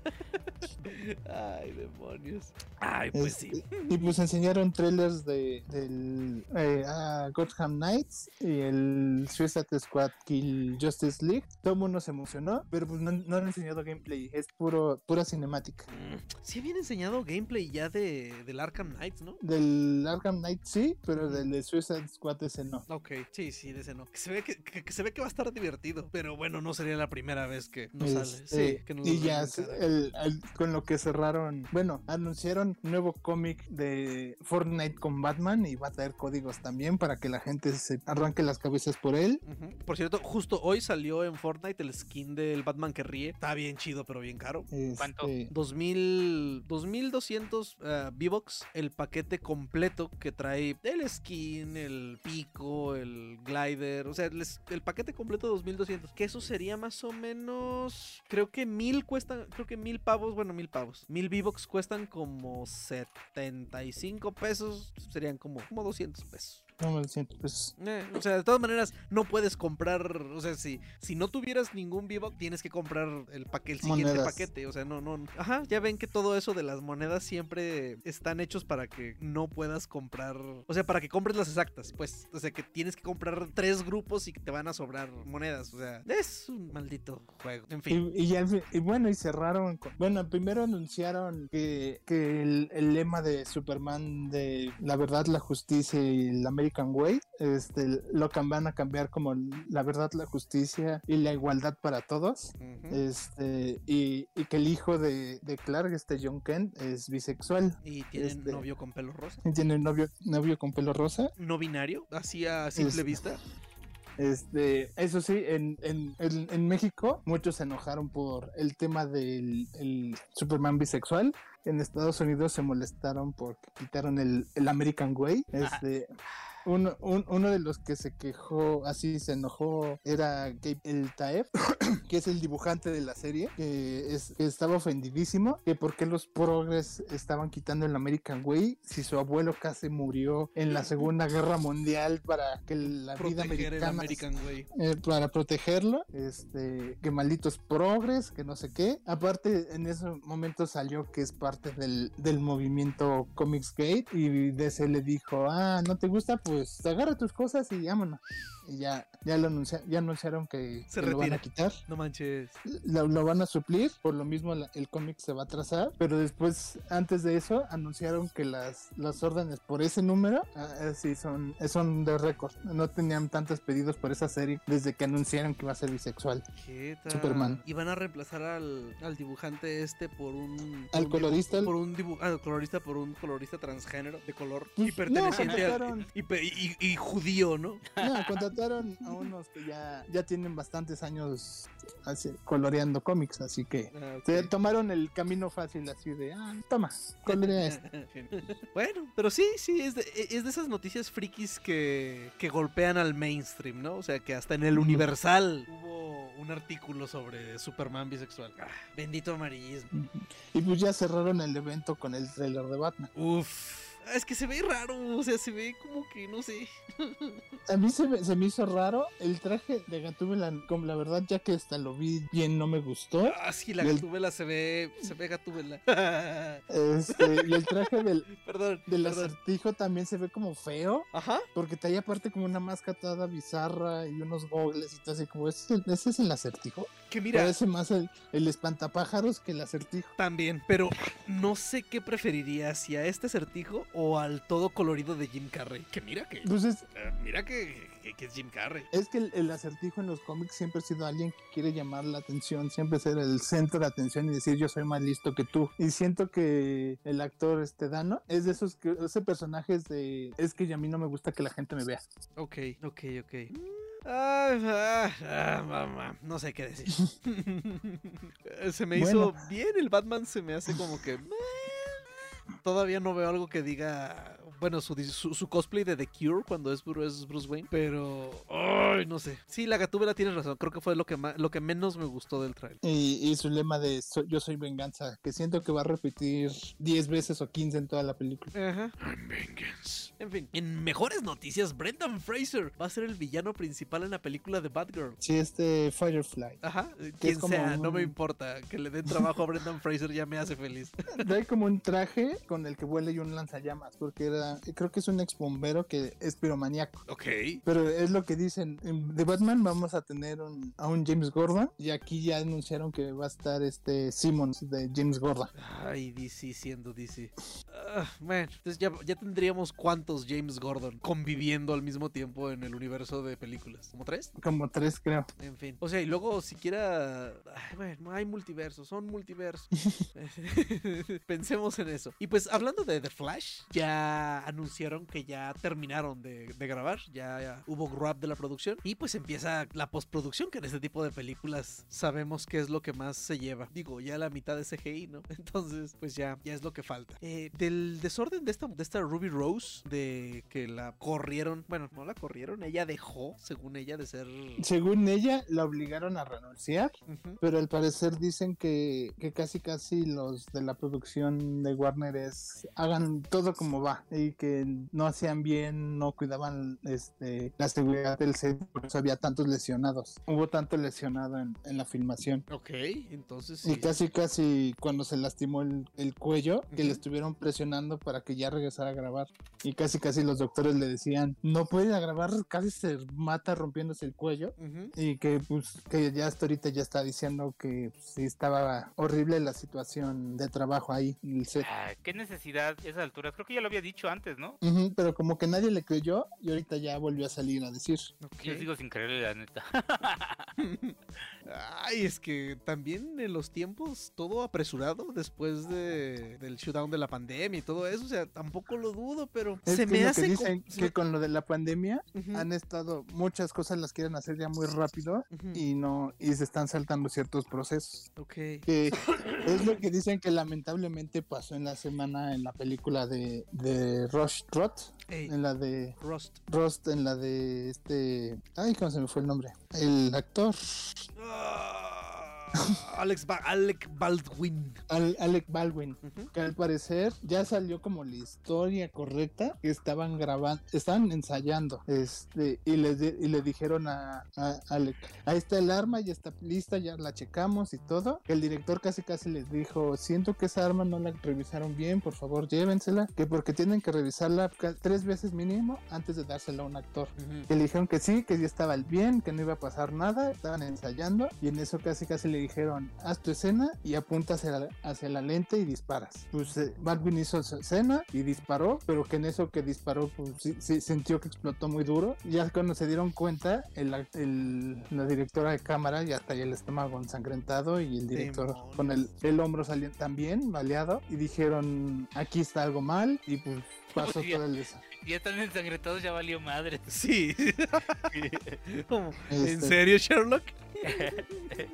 Ay, demonios. Ay, pues Este, sí. Y pues enseñaron trailers de del eh, ah, Gotham Knights y el Suicide Squad Kill Justice League. Todo el mundo se emocionó, pero pues no, no han enseñado gameplay, es puro pura cinemática. Mm, Sí habían enseñado gameplay ya de, del Arkham Knights, ¿no? Del Arkham Knight sí, pero del de Suicide Squad ese no. Ok, sí, sí, de ese no. Se ve que, que- que se ve que va a estar divertido, pero bueno, no sería la primera vez que no sale. Este, Sí, que y ya el- el- con lo que cerraron, bueno, anunciaron nuevo cómic de Fortnite con Batman y va a traer códigos también para que la gente se arranque las cabezas por él. Por cierto, justo hoy salió en Fortnite el skin del Batman que ríe. Está bien chido, pero bien caro. ¿Cuánto? Este, 2000, 2200 eh, V-Bucks, el paquete completo que trae el skin, el pico, el glider, o sea, el, el paquete completo 2200, que eso sería más o menos, creo que mil cuestan, creo que mil pavos, bueno, mil pavos, mil V-Bucks cuestan como 75 pesos, serían como, como 200 pesos. No me siento, pues, Eh, o sea, de todas maneras, no puedes comprar. O sea, si, si no tuvieras ningún V-Buck, tienes que comprar el, paque, el siguiente Monedas. paquete. O sea, no, no. Ajá, ya ven que todo eso de las monedas siempre están hechos para que no puedas comprar. O sea, para que compres las exactas, pues. O sea, que tienes que comprar tres grupos y que te van a sobrar monedas. O sea, es un maldito juego. En fin. Y, y ya al fin- y bueno, y cerraron. con- bueno, primero anunciaron que, que el, el lema de Superman de la verdad, la justicia y la American Way, este, lo van a cambiar como la verdad, la justicia y la igualdad para todos. Este, y, y que el hijo de, de Clark, este John Kent, es bisexual. Y tiene este- novio con pelo rosa. Y Tiene novio, novio con pelo rosa. No binario, así a simple Es- vista. Este, eso sí, en, en, en- en México muchos se enojaron por el tema del el Superman bisexual. En Estados Unidos se molestaron porque quitaron el, el American Way. Este, uno, un- uno de los que se quejó, así se enojó, era Gabe El Taeb, que es el dibujante de la serie, que, es, que estaba ofendidísimo, que por qué los progres estaban quitando el American Way si su abuelo casi murió en la Segunda Guerra Mundial para que la vida Proteger el americana American Way. eh, para protegerlo, este, que malditos progres, que no sé qué. Aparte, en ese momento salió que es parte del, del movimiento Comics Gate y DC le dijo, ah, ¿no te gusta? Pues agarra tus cosas y vámonos. Y ya, ya lo anuncia- ya anunciaron que, Se que lo van a quitar. No manches. Lo, lo van a suplir, por lo mismo la- el cómic se va a trazar, pero después, antes de eso, anunciaron que las, las órdenes por ese número, ah, eh, sí, son, son de récord. No tenían tantos pedidos por esa serie desde que anunciaron que iba a ser bisexual. ¿Qué tal? Superman. Y van a reemplazar al, al dibujante este por un. por Al un dibu- colorista. Por un dibu- ah, al colorista por un colorista transgénero de color. Pues, y perteneciente no, al. y judío, ¿no? No, contrataron a unos que ya, ya tienen bastantes años coloreando cómics, así que Ah, se tomaron el camino fácil así de, ah, toma, colorea esto. bueno, pero sí, sí, es de, es de esas noticias frikis que, que golpean al mainstream, ¿no? O sea, que hasta en el. Universal hubo un artículo sobre Superman bisexual. Ah, bendito amarillismo. Y pues ya cerraron el evento con el trailer de Batman. Uf. Es que se ve raro, o sea, se ve como que, no sé. A mí se me, se me hizo raro el traje de Gatúbela, como la verdad ya que hasta lo vi bien no me gustó. Ah, sí, la el- gatúbela se ve, se ve gatúbela. Este, y el traje del, perdón, del perdón. acertijo también se ve como feo, Ajá. porque traía aparte como una máscara toda bizarra y unos gogles y todo así como, ¿ese, es el- ese es el acertijo? Que mira, Parece más el, el espantapájaros que el acertijo. también, pero no sé qué preferiría, si a este acertijo o al todo colorido de Jim Carrey. Que mira que, Pues es, eh, mira que, que- que es Jim Carrey. es que el, el acertijo en los cómics siempre ha sido alguien que quiere llamar la atención, siempre ser el centro de atención y decir yo soy más listo que tú. Y siento que el actor este Dano es de esos que ese personaje es de es que a mí no me gusta que la gente me vea. Ok, ok, ok. Ah, ah, ah, mamá, no sé qué decir. Se me hizo bien el Batman, se me hace como que... Todavía no veo algo que diga... Bueno, su, su, su cosplay de The Cure cuando es Bruce, es Bruce Wayne. Pero... Ay, no sé. Sí, la gatúbela tienes razón. Creo que fue lo que, ma- lo que menos me gustó del trailer. Y, y su lema de "So- yo soy venganza, que siento que va a repetir 10 veces o 15 en toda la película. Ajá. I'm vengeance. En fin, en mejores noticias, Brendan Fraser va a ser el villano principal en la película de Batgirl. Sí, este Firefly. Ajá, quien sea, no me un- importa. Que le den trabajo a Brendan Fraser ya me hace feliz. Trae como un traje con el que vuela y un lanzallamas, porque era, creo que es un ex bombero que es piromaníaco. Ok. Pero es lo que dicen. En The Batman vamos a tener un- a un James Gordon. Y aquí ya anunciaron que va a estar este Simmons de James Gordon. Ay, DC siendo DC. Ah, bueno, entonces ya, ya tendríamos cuántos James Gordon conviviendo al mismo tiempo en el universo de películas. ¿Como tres? Como tres, creo. En fin. O sea, y luego siquiera... Ay, hay multiversos, son multiversos. Pensemos en eso. Y pues hablando de The Flash, ya anunciaron que ya terminaron de, de grabar, ya, ya hubo wrap de la producción y pues empieza la postproducción, que en este tipo de películas sabemos qué es lo que más se lleva. Digo, ya la mitad de CGI, ¿no? Entonces, pues ya, ya es lo que falta. Eh, del desorden de esta, de esta Ruby Rose, de que la corrieron, bueno, no la corrieron, ella dejó, según ella, de ser... Según ella, la obligaron a renunciar. Pero al parecer dicen que, que casi casi los de la producción de Warner es hagan todo como va y que no hacían bien, no cuidaban este la seguridad del set, por eso había tantos lesionados. Hubo tanto lesionado en, en la filmación. Ok, entonces sí. Y casi casi cuando se lastimó el, el cuello, que Ujú. le estuvieron presionando para que ya regresara a grabar. Y casi casi los doctores le decían, no puede ir a grabar, casi se mata rompiéndose el cuello. Ujú. Y que pues que ya hasta ahorita ya está diciendo que pues, sí estaba horrible la situación de trabajo ahí en el set. Ah, ¿Qué necesidad a esas alturas? Creo que ya lo había dicho antes, ¿no? Ujú, pero como que nadie le creyó y ahorita ya volvió a salir a decir. Ok. Yo sigo sin creerle, la neta. Ay, es que también en los tiempos todo apresurado después de, del shutdown de la pandemia y todo eso, o sea, tampoco lo dudo, pero Es se que me lo hace que dicen se que con lo de la pandemia han estado muchas cosas las quieren hacer ya muy rápido y no y se están saltando ciertos procesos. Ok. Que es lo que dicen que lamentablemente pasó en la semana en la película de, de Rush Trot, Ey, en la de Rust. Rust, en la de este, ay, cómo se me fue el nombre, el actor Ah, Alex Ba- Alec Baldwin. Al- Alec Baldwin. Ujú. que al parecer ya salió como la historia correcta que estaban grabando, estaban ensayando, este, y le, di- y le dijeron a, a Alec, ahí está el arma, ya está lista, ya la checamos y todo, el director casi casi les dijo, siento que esa arma no la revisaron bien, por favor llévensela, que porque tienen que revisarla tres veces mínimo antes de dársela a un actor. Ujú. Que le dijeron que sí, que ya estaba bien, que no iba a pasar nada, estaban ensayando y en eso casi casi le dijeron, haz tu escena y apunta hacia la, hacia la lente y disparas. Pues eh, Baldwin hizo su escena y disparó, pero que en eso que disparó, pues sí, sí sintió que explotó muy duro. Ya cuando se dieron cuenta, el, ac- el- la directora de cámara ya traía el estómago ensangrentado y el director Demonios. con el, el hombro salió también baleado y dijeron, aquí está algo mal y pues pasó todo el desa- Ya están ensangrentados, ya valió madre. Sí. ¿En Este- serio, Sherlock?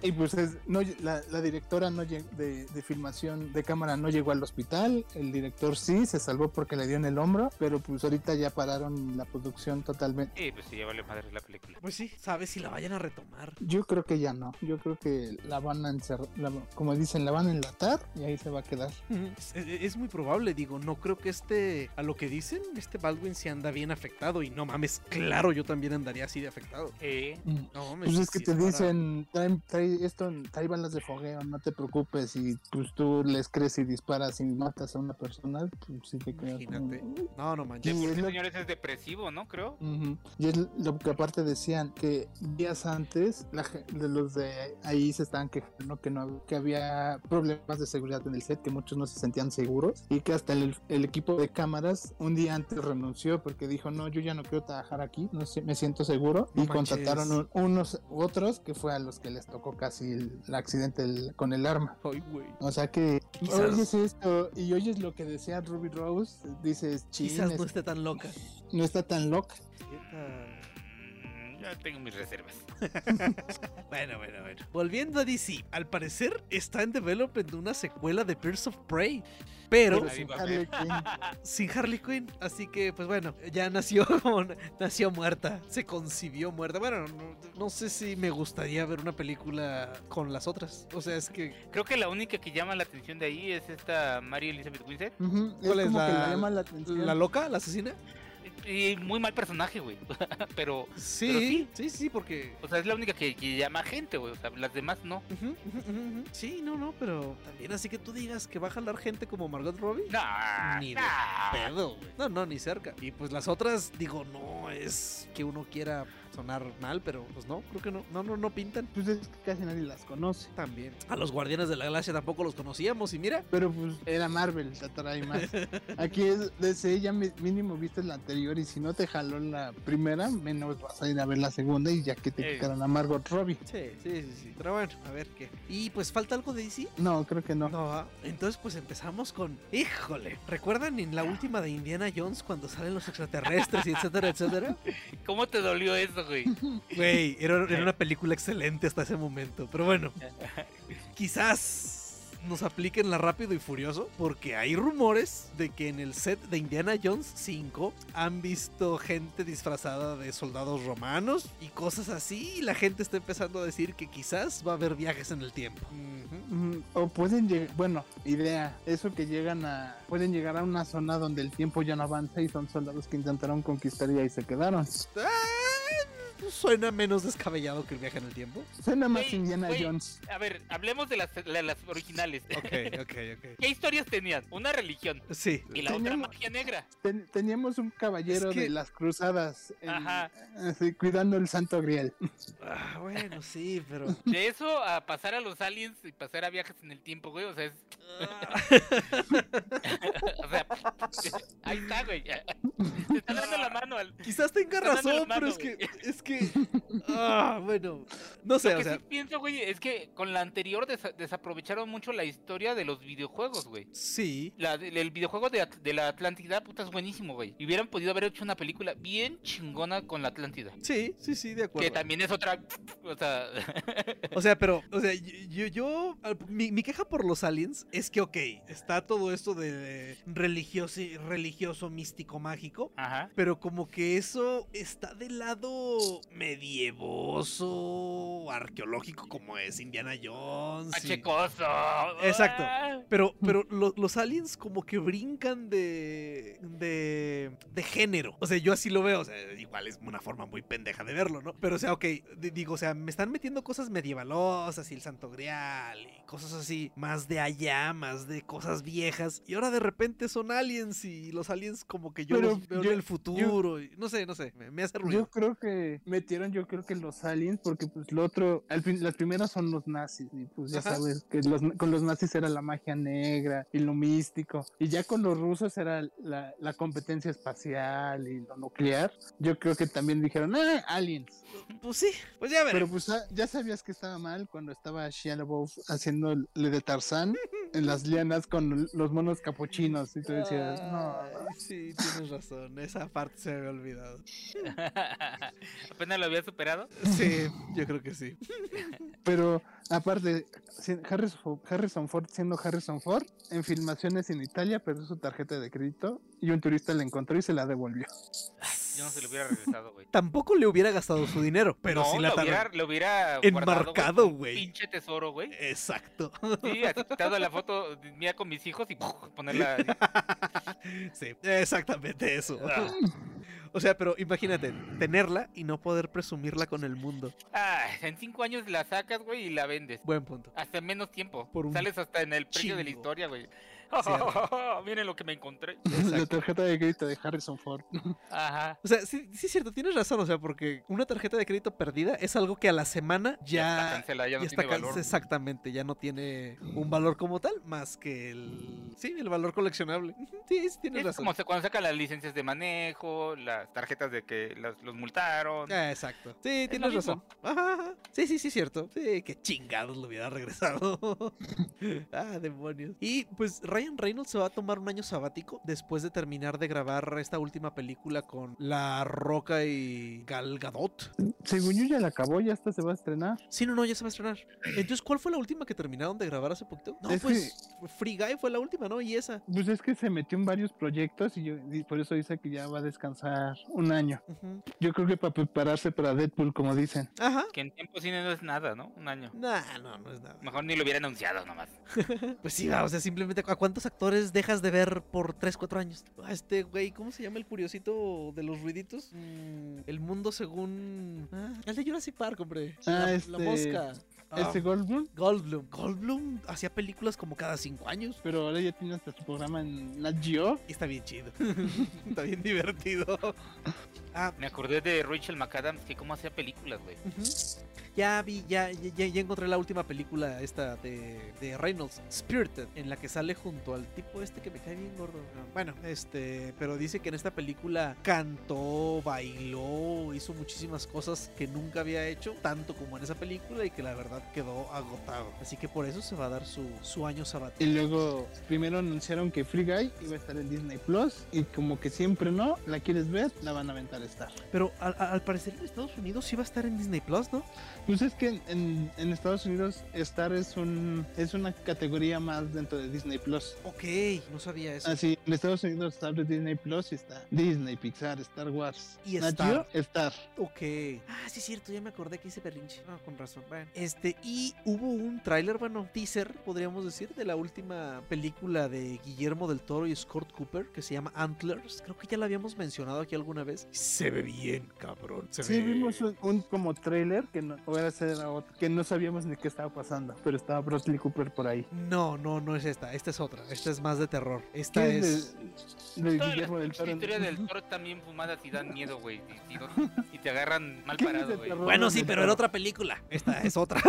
Y pues es- no, la, la directora no de, de filmación de cámara no llegó al hospital, el director sí, se salvó porque le dio en el hombro, pero pues ahorita ya pararon la producción totalmente. Sí, pues sí, ya valió madre la película. Pues sí, sabes si la vayan a retomar. Yo creo que ya no, yo creo que la van a encerrar, la- como dicen, la van a enlatar y ahí se va a quedar. Es, muy probable, digo, no creo que este, a lo que dicen, este Baldwin se anda bien afectado y no mames, claro, yo también andaría así de afectado. Eh, No mames. Pues es que te dicen, trae, trae esto, trae balas de fogueo, no te preocupes, y pues tú les crees y disparas y matas a una persona, pues sí te quedas. como- Imagínate. No, no manches. Es sí, lo- señores, es depresivo, ¿no? Creo. Ujú. Y es lo que aparte decían que días antes la, los de ahí se estaban quejando que no que había problemas de seguridad en el set, que muchos no se sentían seguros y que hasta el, el equipo de cámaras un día antes renunció porque dijo no yo ya no quiero trabajar aquí, no sé, me siento seguro No y contrataron manches. un- unos u otros que fue a los que les tocó casi el, el accidente con el arma. Ay, güey. O sea que Quizás- oyes esto y oyes lo que decía Ruby Rose, dices, "Chin, Quizás no esté tan loca. no está tan loca. Yo tengo mis reservas. Bueno, bueno, bueno. Volviendo a DC, al parecer está en development una secuela de Birds of Prey, pero sin Harley. Quinn. sin Harley Quinn. Así que, pues bueno, ya nació como nació muerta, se concibió muerta. Bueno, no, no sé si me gustaría ver una película con las otras. O sea, es que Creo que la única que llama la atención de ahí es esta Mary Elizabeth Winstead. Ujú, Es ¿Cuál es como que la- llama la atención. la loca, la asesina. Y muy mal personaje, güey. Pero, Sí, Pero sí. sí, sí, porque o sea, es la única que, que llama gente, güey. O sea, las demás no. Sí, no, no, pero también así que tú digas que va a jalar gente como Margot Robbie. Nah, Ni de pedo, güey. No, no, ni cerca. Y pues las otras, digo, no es que uno quiera sonar mal, pero pues no, creo que no. No, no, no pintan. Pues es que casi nadie las conoce. También. A los Guardianes de la Galaxia tampoco los conocíamos y mira. Pero pues era Marvel, te atrae más. Aquí es DC, ya mínimo viste la anterior y si no te jaló la primera, menos vas a ir a ver la segunda y ya que te Eh. quitaron a Margot Robbie. Sí, sí, sí, sí. Pero bueno, a ver qué. Y pues falta algo de DC. No, creo que no. No, ah, entonces pues empezamos con, híjole, ¿recuerdan en la última de Indiana Jones cuando salen los extraterrestres y etcétera, etcétera? ¿Cómo te dolió eso, güey? Güey, era, era una película excelente hasta ese momento. Pero bueno, quizás nos apliquen la rápido y furioso, porque hay rumores de que en el set de Indiana Jones 5 han visto gente disfrazada de soldados romanos y cosas así. Y la gente está empezando a decir que quizás va a haber viajes en el tiempo. O pueden llegar, bueno, idea, eso que llegan a, pueden llegar a una zona donde el tiempo ya no avanza y son soldados que intentaron conquistar y ahí se quedaron. Ah, pues, suena menos descabellado que el viaje en el tiempo. Suena más Indiana Jones. A ver, hablemos de las, de las originales. Ok, ok, ok. ¿Qué historias tenían? Una religión Sí. y la otra magia negra. Ten- teníamos un caballero Es que- de las cruzadas en- Ajá. así, cuidando el santo grial. Ah, bueno, sí, pero. De eso a pasar a los aliens y pasar a viajes en el tiempo, güey. O sea, es. o sea, ahí está, güey. Te está dando la mano al. Quizás tenga razón, pero mano, es que. güey. Es que. Ah, bueno. No sé, Lo o que sea. sí pienso, güey, es que con la anterior desa- desaprovecharon mucho la historia de los videojuegos, güey. Sí. La, el videojuego de, de la Atlántida, puta, es buenísimo, güey. Y hubieran podido haber hecho una película bien chingona con la Atlántida. Sí, sí, sí, de acuerdo. Que también es otra. O sea. O sea, pero, o sea, yo, yo mi, mi queja por los aliens es que, ok, está todo esto de religioso, religioso, místico, mágico, Ajá. pero como que eso está del lado medievoso, arqueológico, como es Indiana Jones. y- Pachecoso. Exacto. Ah. Pero, pero lo- los aliens como que brincan de, de. de género. O sea, yo así lo veo. O sea, igual es una forma muy pendeja de verlo, ¿no? Pero, o sea, ok, di- digo, o sea, me están metiendo cosas medievalosas y el Santo Grial y cosas así, más de allá, más de cosas viejas. Y ahora de repente son aliens y los aliens como que yo Pero los veo yo- en el futuro. y no sé, no sé, me, me hace ruido. Yo creo que metieron, yo creo que los aliens, porque pues lo otro, al fin, las primeras son los nazis, y pues ya Ajá. sabes que los, con los nazis era la magia negra y lo místico, y ya con los rusos era la, la competencia espacial y lo nuclear. Yo creo que también dijeron, ah, aliens. Pues sí, pues ya veremos. Pero pues ah, ya sabías que estaba mal cuando estaba Shia LaBeouf haciendo le de Tarzán en las lianas con los monos capuchinos, y tú decías, no. Sí, tienes razón. Esa parte se me había olvidado. Apenas lo había superado. Sí, yo creo que sí. Pero aparte, Harrison, Harrison Ford siendo Harrison Ford, en filmaciones en Italia perdió su tarjeta de crédito y un turista la encontró y se la devolvió. Yo no se lo hubiera regresado, güey. Tampoco le hubiera gastado su dinero, pero no, sí la lo hubiera, lo hubiera Enmarcado, guardado, güey. un Pinche tesoro, güey. Exacto. Sí, así quitado la foto mía con mis hijos y ¡puf! ponerla. así. Sí, exactamente eso. Ah. O sea, pero imagínate, tenerla y no poder presumirla con el mundo. Ay, en cinco años la sacas, güey, y la vendes. Buen punto. Hasta en menos tiempo. Por un Sales hasta en el precio de la historia, güey. Miren lo que me encontré. La tarjeta de crédito de Harrison Ford. Ajá. O sea, sí, sí es cierto, tienes razón, o sea, porque una tarjeta de crédito perdida es algo que a la semana Ya ya... está cancelada, ya no ya está tiene valor. Exactamente, ya no tiene un valor como tal, más que el... Sí, el valor coleccionable. Sí, sí tienes Es razón. como se- cuando sacan las licencias de manejo, las tarjetas de que las- los multaron. Ah, exacto. Sí, Es tienes razón. Ajá, ajá. Sí, sí, sí, cierto. Sí, qué chingados lo hubiera regresado. ah, demonios. Y pues Ryan Reynolds se va a tomar un año sabático después de terminar de grabar esta última película con La Roca y Gal Gadot. Según yo ya la acabó, ya hasta se va a estrenar. Sí, no, no, ya se va a estrenar. Entonces, ¿cuál fue la última que terminaron de grabar hace poquito? No, Es pues Free Guy fue la última, ¿no? Y esa. Pues es que se metió en varios proyectos y, yo, y por eso dice que ya va a descansar un año. Yo creo que para prepararse para Deadpool, como dicen. Ajá. Que en tiempo cine no es nada, ¿no? Un año. Nah, no, no es nada. Mejor ni lo hubiera anunciado nomás. Pues sí, va, o sea, simplemente ¿a cuántos actores dejas de ver por 3, 4 años? Ah, Este güey, ¿cómo se llama el curiosito de los ruiditos? Mm, el mundo según... Ah, el de Jurassic Park, hombre. Ah, la, la este- mosca. Ah, Este Goldblum, Goldblum. Goldblum hacía películas como cada 5 años. pero ahora ya tiene hasta su programa en Nat Geo. Y está bien chido. está bien divertido. Ah, Me acordé de Rachel McAdams, que cómo hacía películas, güey. Ujú. Ya vi, ya, ya, ya encontré la última película esta de, de Reynolds, Spirited, en la que sale junto al tipo este que me cae bien gordo. Ah, Bueno, este, pero dice que en esta película cantó, bailó, hizo muchísimas cosas que nunca había hecho, tanto como en esa película, y que la verdad quedó agotado. Así que por eso se va a dar su, su año Y sabático. luego primero anunciaron que Free Guy iba a estar en Disney Plus. Y como que siempre no, la quieres ver, la van a aventar a estar. Pero al, al parecer en Estados Unidos sí va a estar en Disney Plus, ¿no? Pues es que en, en Estados Unidos Star es un es una categoría más dentro de Disney Plus. Ok, no sabía eso. Así, en Estados Unidos está de Disney Plus y está Disney, Pixar, Star Wars. Y Star. Star. Ok. Ah, sí es cierto, ya me acordé que hice berrinche. Ah, con razón. Bueno. Este, y hubo un tráiler, bueno, teaser, podríamos decir, de la última película de Guillermo del Toro y Scott Cooper, que se llama Antlers. Creo que ya la habíamos mencionado aquí alguna vez. Se ve bien, cabrón. Se Sí, ve... vimos un, un como trailer que no, era era otro, que no sabíamos ni qué estaba pasando, pero estaba Bradley Cooper por ahí. No, no, no es esta. Esta es otra. Esta es más de terror. Esta ¿Quién es... de, de Guillermo del Toro? historias del Toro también fumadas y dan miedo, güey. Y, y y te agarran mal ¿Qué es parado, güey. Bueno, sí, pero en Toro? otra película. Esta es otra.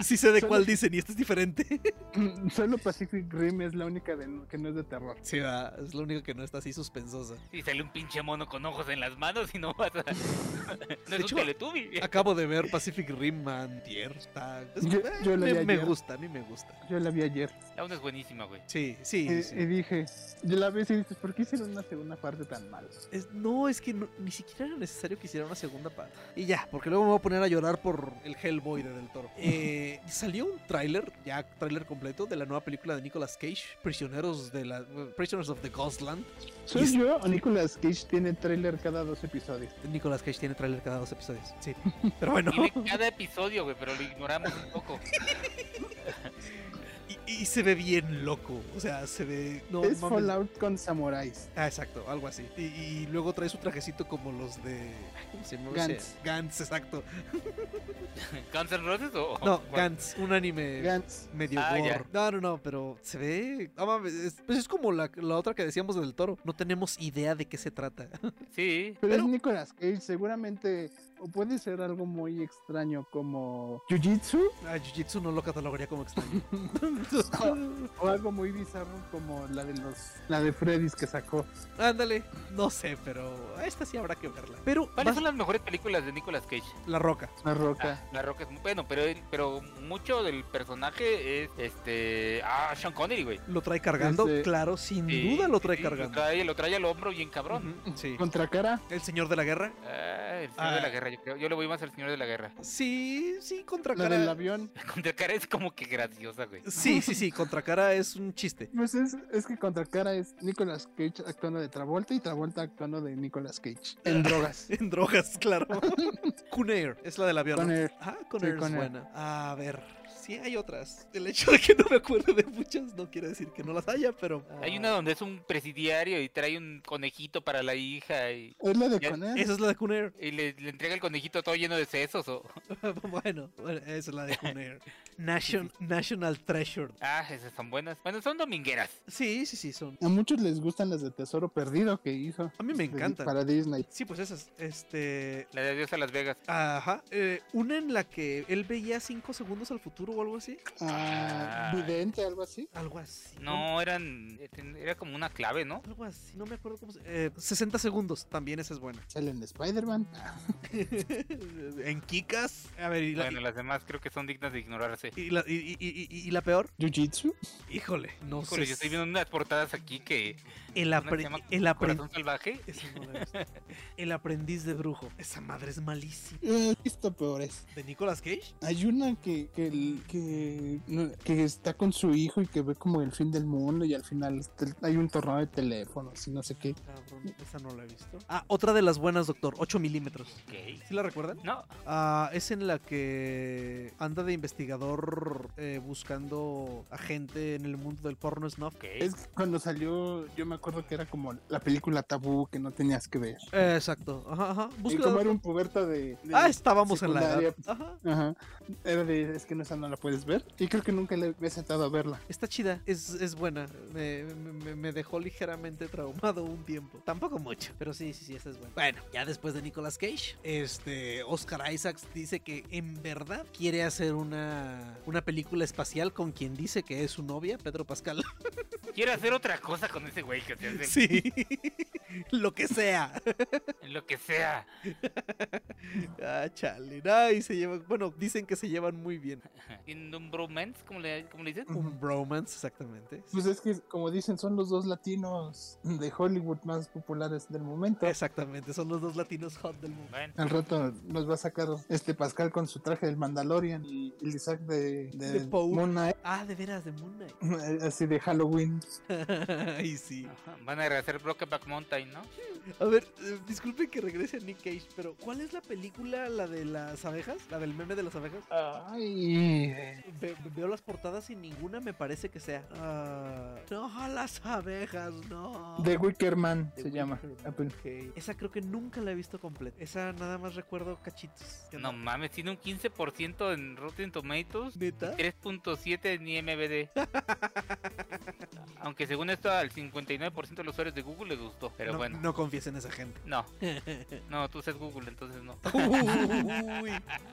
sí sé de cuál dicen y esta es diferente. Solo Pacific Rim es la única de- que no es de terror. Sí, va, es lo único que no está así suspensosa. Y sale un pinche mono con ojos en las manos y no vas a... no es hecho, un Teletubby. Acabo de ver Pacific Rim Antier. Está... es- Yo- yo la me, vi me ayer. gusta, a mí me gusta. Yo la vi ayer La una es buenísima, güey. Sí, sí, y, sí. y dije, yo la vi y dices, ¿por qué hicieron una segunda parte tan mala? Es- no, es que no- ni siquiera era necesario que hiciera una segunda parte. Y ya, porque luego me voy a poner a llorar por el Hellboy de Del Toro. Eh, salió un tráiler, ya tráiler completo, de la nueva película de Nicolas Cage, Prisioneros de la Prisoners of the Ghostland. ¿Soy yo o Nicolas Cage tiene trailer cada dos episodios? Nicolas Cage tiene tráiler cada dos episodios. Sí. Pero bueno. Tiene cada episodio, güey, pero lo ignoramos un poco. Y, se ve bien loco. O sea, se ve. No, es mames. Fallout con samuráis. Ah, exacto, algo así. Y, y luego trae su trajecito como los de. ¿Cómo se llama? Gantz. Gantz, exacto. ¿Guns N' Roses o...? No, cuál? Gantz, un anime. Gantz. medio Ah, gore. No, no, no, pero se ve. no mames, es, pues es como la, la otra que decíamos del toro. No tenemos idea de qué se trata. Sí. Pero, Pero- es Nicolas Cage, seguramente, o puede ser algo muy extraño como Jiu-Jitsu, Ah, Jiu-Jitsu no lo catalogaría como extraño. o algo muy bizarro como la de los, la de Freddy's que sacó. Ándale, no sé, pero esta sí habrá que verla. Pero ¿Cuáles son las mejores películas de Nicolas Cage? La Roca. La roca. Ah, la Roca es muy bueno, pero pero mucho del personaje es este ah Sean Connery, güey. Lo trae cargando, Este- claro, sin Sí, duda lo trae sí, cargando. Lo trae, lo trae al hombro bien cabrón. Ujú, Sí. Contra cara. El señor de la guerra. Ah, el señor Ah. de la guerra, yo creo. Yo le voy más al señor de la guerra. Sí, sí, contra La cara. del avión. Contra cara es como que graciosa, güey. Sí, sí, sí, contra cara es un chiste. Pues es, es que contra cara es Nicolas Cage actuando de Travolta y Travolta actuando de Nicolas Cage. En drogas. En drogas, claro. Conair, es la del avión. Conair. Ah, Conair es Conair. buena. A ver, sí hay otras. El hecho de que no me acuerdo de muchas no quiere decir que no las haya, pero. Hay una donde es un presidiario y trae un conejito para la hija y, Es la de Conan. Esa es la de Conair. y le, le entrega el conejito todo lleno de sesos. O... bueno, bueno, esa es la de Conair. Nation, National Treasure. Ah, esas son buenas. Bueno, son domingueras. Sí, sí, sí, son. A muchos les gustan las de Tesoro Perdido que hizo. A mí me de- encantan. Para Disney. Sí, pues esas. Este. La de Adiós a Las Vegas. Ajá. eh, una en la que él veía cinco segundos al futuro o algo así. Ah, Ah. vidente, algo así. Algo así. No, eran. Era como una clave, ¿no? Algo así, no me acuerdo cómo se... eh, 60 segundos, también esa es buena. Sale en Spider-Man. en Kikas. A ver, ¿y la, Bueno, las demás creo que son dignas de ignorarse. Y, la, y- y- y- la peor? Jiu-Jitsu. Híjole, no Híjole, sé. yo estoy viendo unas portadas aquí que. El, que apre- el, apre- Corazón Salvaje. El aprendiz de brujo. Esa madre es malísima. He visto peores. ¿De Nicolas Cage? Hay una que, que, que, que está con su hijo y que ve como el fin del mundo y al final este- hay un tornado de teléfonos y no sé qué. Cabrón, esa no la he visto. Ah, otra de las buenas, doctor. 8 milímetros. ¿Sí la recuerdan? No, Ah, es en la que anda de investigador eh, buscando a gente en el mundo del porno snuff. ok. Es que cuando salió, yo me acuerdo que era como la película tabú que no tenías que ver. Eh, exacto, ajá, ajá. Y Búsquela, como era doctor. un puberta de... de Ah, estábamos en la edad. Ajá. Ajá. Era de, es que no, esa no la puedes ver. Y creo que nunca le he sentado a verla. Está chida, es, es buena. Me, me- me dejó ligeramente traumado un tiempo. Tampoco mucho, pero sí, sí, sí, esta es buena. Bueno, ya después de Nicolas Cage, este Oscar Isaacs dice que en verdad quiere hacer una, una película espacial con quien dice que es su novia, Pedro Pascal. Quiero hacer otra cosa con ese güey que te hace sí, lo que sea. lo que sea. Ah, chale. No, y se llevan, bueno, dicen que se llevan muy bien. ¿Tienen un bromance? ¿Cómo le, cómo le dicen? Un bromance, exactamente. Pues es que, como dicen, son los dos latinos de Hollywood más populares del momento. Exactamente, son los dos latinos hot del mundo. Bueno, Al rato nos va a sacar este Pascal con su traje del Mandalorian y el Isaac de, de, De Poe. Moon Knight, Ah, de veras, de Moon Knight. así de Halloween. Ay, sí. ajá, van a hacer Brokeback Mountain. ¿no? A ver, eh, disculpe que regrese a Nick Cage, pero ¿cuál es la película, la de las abejas? ¿La del meme de las abejas? Ay, Ve- veo las portadas y ninguna me parece que sea. Ah, no, las abejas, no. The Wicker Man The se llama. Man. Esa creo que nunca la he visto completa. Esa nada más recuerdo cachitos. ¿Qué No mames, tiene un 15% en Rotten Tomatoes. ¿Neta? 3.7 en IMBD. Aunque según esto al 59% de los usuarios de Google les gustó. Pero no, bueno, no confíes en esa gente. no. No, tú usas Google, entonces no. Uy.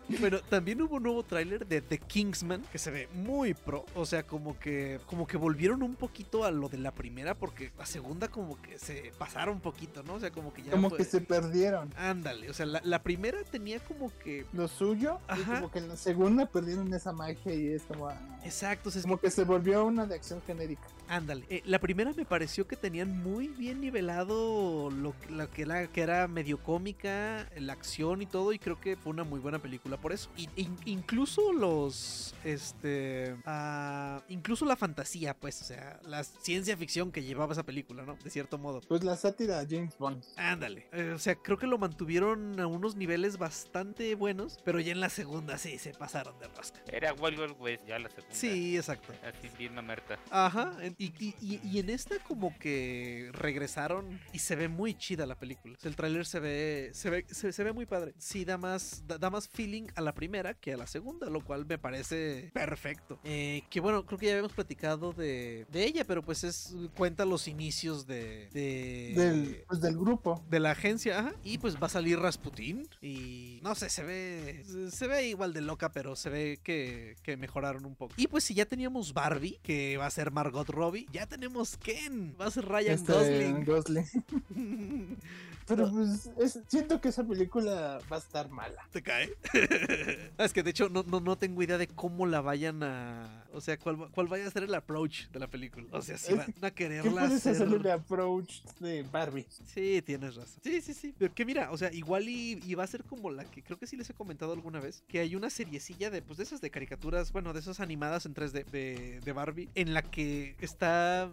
Bueno, también hubo un nuevo tráiler de The Kingsman que se ve muy pro. O sea, como que como que volvieron un poquito a lo de la primera porque la segunda como que se pasaron un poquito, ¿no? O sea, como que ya Como fue- que se perdieron. Ándale, o sea, la, la primera tenía como que Lo suyo, y como que en la segunda perdieron esa magia y es como. ah, exacto, es Como que se volvió una de acción genérica. Ándale. Eh, la primera me pareció que tenían muy bien nivelado lo, que- la que, era, que era medio cómica, la acción y todo, y creo que fue una muy buena película por eso. Y, in- incluso los. Este. ah, incluso la fantasía, pues, o sea, la ciencia ficción que llevaba esa película, ¿no? De cierto modo. Pues la sátira de James Bond. Ándale. Eh, o sea, creo que lo mantuvieron a unos niveles bastante buenos, pero ya en la segunda sí se pasaron de rasca. Era Wild Wild West ya la segunda. Sí, exacto. Así bien mamerta. Ajá, y, y- y- y en esta como que regresaron y se ve muy chida la película. O sea, el tráiler se ve, se ve, se, se ve muy padre. Sí, da más, da, da más feeling a la primera que a la segunda, lo cual me parece perfecto. Eh, que bueno, creo que ya habíamos platicado de, de ella, pero pues es cuenta los inicios de, de Del, pues del grupo. de la agencia, ajá. Y pues va a salir Rasputin. Y no sé, se ve. Se ve igual de loca, pero se ve que, que mejoraron un poco. Y pues si ya teníamos Barbie, que va a ser Margot Robbie, ya tenemos Ken. Va a ser Ryan Este, Gosling. Gosling. Pero pues es- siento que esa película va a estar mala. ¿Te cae? es que de hecho no, no, no tengo idea de cómo la vayan a. O sea, cuál, cuál vaya a ser el approach de la película. O sea, si van a ¿Qué quererla puedes hacer. hacerle de approach de Barbie? Sí, tienes razón. Sí, sí, sí. Pero que mira, o sea, igual y, y va a ser como la que creo que sí les he comentado alguna vez, que hay una seriecilla de, pues, de esas de caricaturas, bueno, de esas animadas en 3D de, de Barbie, en la que está,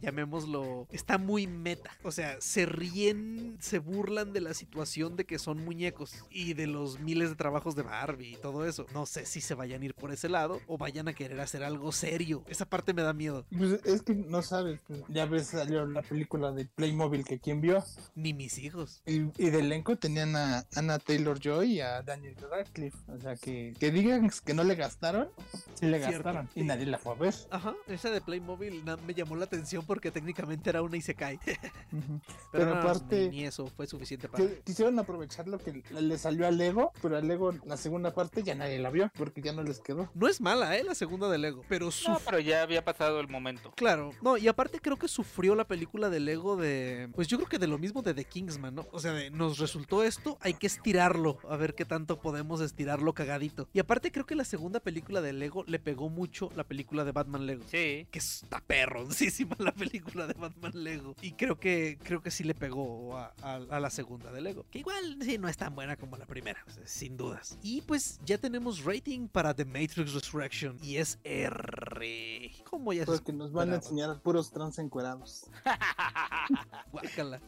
llamémoslo, está muy meta. O sea, se ríen, se burlan de la situación de que son muñecos y de los miles de trabajos de Barbie y todo eso. No sé si se vayan a ir por ese lado o vayan a querer hacer algo serio. Esa parte me da miedo. Pues es que no sabes. pues, Ya ves, salió la película de Playmobil que quien vio. Ni mis hijos. Y, y de elenco tenían a Anna Taylor Joy y a Daniel Radcliffe. O sea, que, que digan que no le gastaron, sí le Cierto. gastaron. Y nadie la fue a ver. Ajá, esa de Playmobil na- me llamó la atención porque técnicamente era una Isekai. Ujú. Pero, Pero no, aparte- ni, ni eso fue suficiente para. Que quisieron aprovechar lo que le salió a Lego, pero a Lego la segunda parte ya nadie la vio porque ya no les quedó. No es mala, ¿eh? La segunda de Lego. Pero No, sufrió. pero ya había pasado el momento. Claro, no, y aparte creo que sufrió la película de Lego de. Pues yo creo que de lo mismo de The Kingsman, ¿no? O sea, de nos resultó esto, hay que estirarlo, a ver qué tanto podemos estirarlo cagadito. Y aparte creo que la segunda película de Lego le pegó mucho la película de Batman Lego. Sí. que está perroncísima la película de Batman Lego. Y creo que creo que sí le pegó a, a- a la segunda de Lego. Que igual sí no es tan buena como la primera, sin dudas. Y pues ya tenemos rating para The Matrix Resurrection. Y es R. ¿Cómo ya Porque nos van a enseñar puros trans encuerados. Guácala.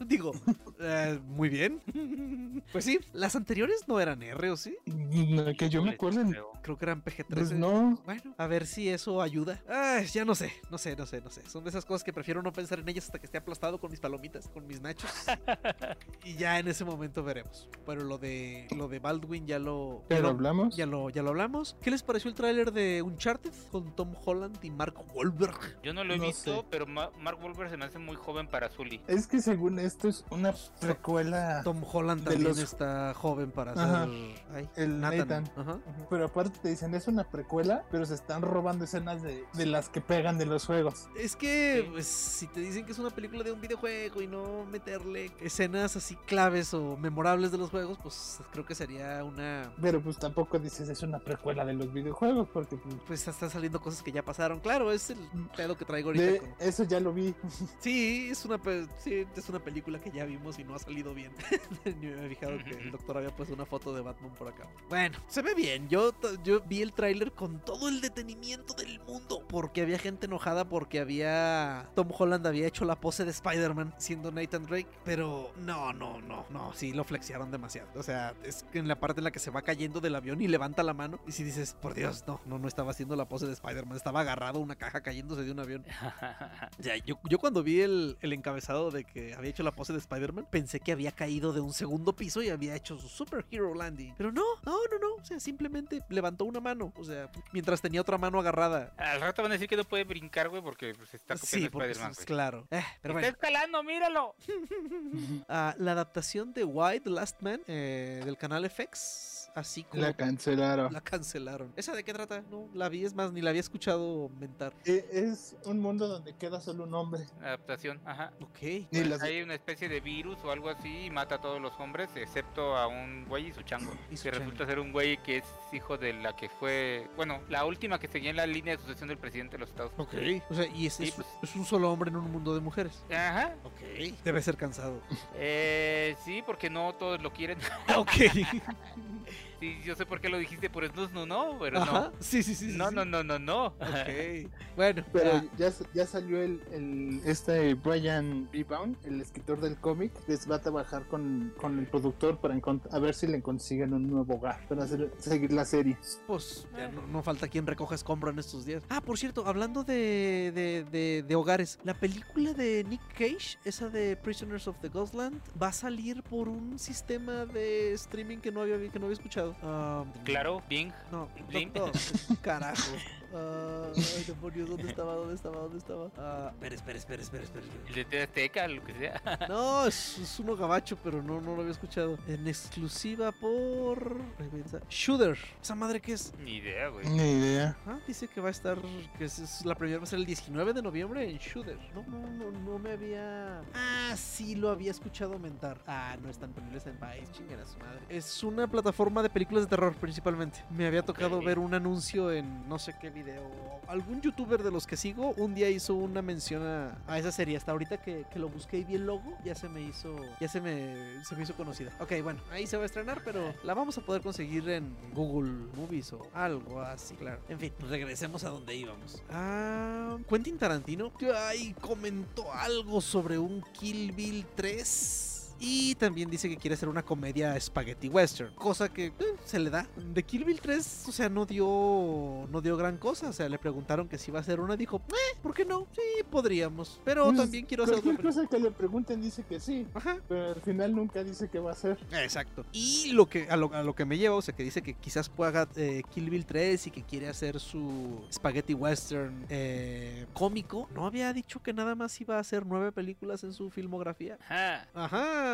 Digo, eh, muy bien. Pues sí, las anteriores no eran R, ¿o sí? No, Que yo me acuerdo. creo. Que eran PG-13. Pues no. Bueno, a ver si eso ayuda. Ay, ya no sé, no sé, no sé, no sé. Son de esas cosas que prefiero no pensar en ellas hasta que esté aplastado con mis palomitas, con mis nachos. y ya en ese momento veremos. Pero lo de lo de Baldwin ya lo ya lo, hablamos. ya lo ya lo hablamos. ¿Qué les pareció el tráiler de Uncharted con Tom Holland y Mark Wahlberg? Yo no lo he No visto, sé. pero Ma- Mark Wahlberg se me hace muy joven para Zully. Es que según esto es una precuela. Tom Holland también los- está joven para Ajá. ser ay, El Nathan. Ajá. Pero aparte te dicen, es una precuela, pero se están robando escenas de, de las que pegan de los juegos. Es que, Sí. pues, si te dicen que es una película de un videojuego y no meterle escenas así claves o memorables de los juegos, pues creo que sería una. Pero pues tampoco dices, es una precuela de los videojuegos, porque pues, Pues están saliendo cosas que ya pasaron. Claro, es el pedo que traigo ahorita. de con- eso ya lo vi. Sí, es una. pe- sí, es una película que ya vimos y no ha salido bien. Ni me he fijado que el doctor había puesto una foto de Batman por acá. Bueno, se ve bien. Yo, yo vi el tráiler con todo el detenimiento del mundo. Porque había gente enojada porque había... Tom Holland había hecho la pose de Spider-Man siendo Nathan Drake. Pero no, no, no, no. Sí, lo flexiaron demasiado. O sea, es en la parte en la que se va cayendo del avión y levanta la mano. Y si dices, por Dios, no, no, no estaba haciendo la pose de Spider-Man. Estaba agarrado a una caja cayéndose de un avión. Ya, yo, yo cuando vi el, el encabezado de que había hecho la pose de Spider-Man, pensé que había caído de un segundo piso y había hecho su superhero landing. Pero no, no, no, no. O sea, simplemente levantó una mano. O sea, mientras tenía otra mano agarrada. Al rato van a decir que no puede brincar, güey, porque pues, está copiando Sí, Spider-Man, es claro. Eh, pero Está bueno. escalando, míralo. Ah, la adaptación de Why the Last Man eh, del canal FX. Así como La cancelaron. la cancelaron. ¿Esa de qué trata? No, la vi, es más, ni la había escuchado mentar. Eh, Es un mundo donde queda solo un hombre. Adaptación, ajá. Ok. Las- Hay una especie de virus o algo así y mata a todos los hombres, excepto a un güey y su chango. Y su que chango. resulta ser un güey que es hijo de la que fue, bueno, la última que seguía en la línea de sucesión del presidente de los Estados Ok. Unidos. O sea, y es, Sí, es- pues. es un solo hombre en un mundo de mujeres. Ajá. Ok. Debe ser cansado. Eh, sí, porque no todos lo quieren. ok. sí, yo sé por qué lo dijiste por Snus, no, no, pero Ajá. Sí, sí, sí. sí, no. sí. No, no, no, no, no. Ok. Bueno, Pero ya, ya salió el, el- este Brian B. Bound, el escritor del cómic, les va a trabajar con, con el productor para a ver si le consiguen un nuevo hogar para hacer, seguir la serie. pues ya no, no falta quien recoja escombro en estos días. Ah, por cierto, hablando de, de, de- de hogares, la película de Nick Cage, esa de Prisoners of the Ghostland, va a salir por un sistema de streaming que no había, que no había escuchado. Ah, Claro, Bing. No, doctor, carajo. Ah, ay, demonios, ¿dónde estaba? ¿Dónde estaba? ¿Dónde estaba? Ah, espera, espera, espera, espera, espera. El de Azteca, lo que sea. No, es, es uno gabacho, pero no, no lo había escuchado. En exclusiva por. Shooter. ¿Esa madre qué es? Ni idea, güey. Ni idea. Ah, dice que va a estar. Que es, es la primera va a ser el 19 de noviembre en Shooter. No, no, no, no me había. Ah, sí, lo había escuchado mentar. Ah, no están disponibles en Vice, chingada su madre. Es una plataforma de películas de terror, principalmente. Me había tocado ver un anuncio en no sé qué video. Algún youtuber de los que sigo un día hizo una mención a, a esa serie. Hasta ahorita que, que lo busqué y vi el logo, ya se me hizo. Ya se me, se me hizo conocida. Ok, bueno, ahí se va a estrenar, pero la vamos a poder conseguir en Google Movies o algo así, claro. En fin, regresemos a donde íbamos. Ah, Quentin Tarantino ay, comentó algo sobre un Kill Bill 3. Y también dice que quiere hacer una comedia spaghetti western, cosa que eh, se le da. De Kill Bill 3, o sea, no dio no dio gran cosa, o sea, le preguntaron que si iba a hacer una, dijo, eh, ¿por qué no? Sí, podríamos, pero Pues, también quiero hacer otra Cualquier película". cosa que le pregunten dice que sí, Ajá, pero al final nunca dice que va a hacer. Exacto. Y lo que a lo, a lo que me lleva, o sea, que dice que quizás pueda haga eh, Kill Bill 3 y que quiere hacer su spaghetti western eh, cómico. No había dicho que nada más iba a hacer nueve películas en su filmografía. Ajá. Ajá.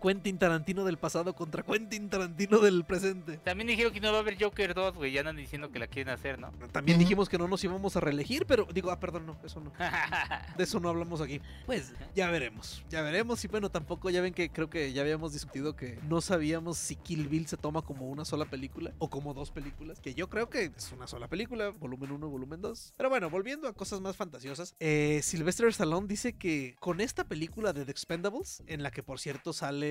Quentin Tarantino del pasado contra Quentin Tarantino del presente. También dijeron que no va a haber Joker 2, güey. Ya andan diciendo que la quieren hacer, ¿no? También dijimos que no nos íbamos a reelegir, pero digo, ah, perdón, no, eso no. De eso no hablamos aquí. Pues ya veremos. Ya veremos. Y bueno, tampoco ya ven que creo que ya habíamos discutido que no sabíamos si Kill Bill se toma como una sola película o como dos películas. Que yo creo que es una sola película, volumen 1, volumen 2. Pero bueno, volviendo a cosas más fantasiosas. Eh, Sylvester Stallone dice que con esta película de The Expendables, en la que por cierto sale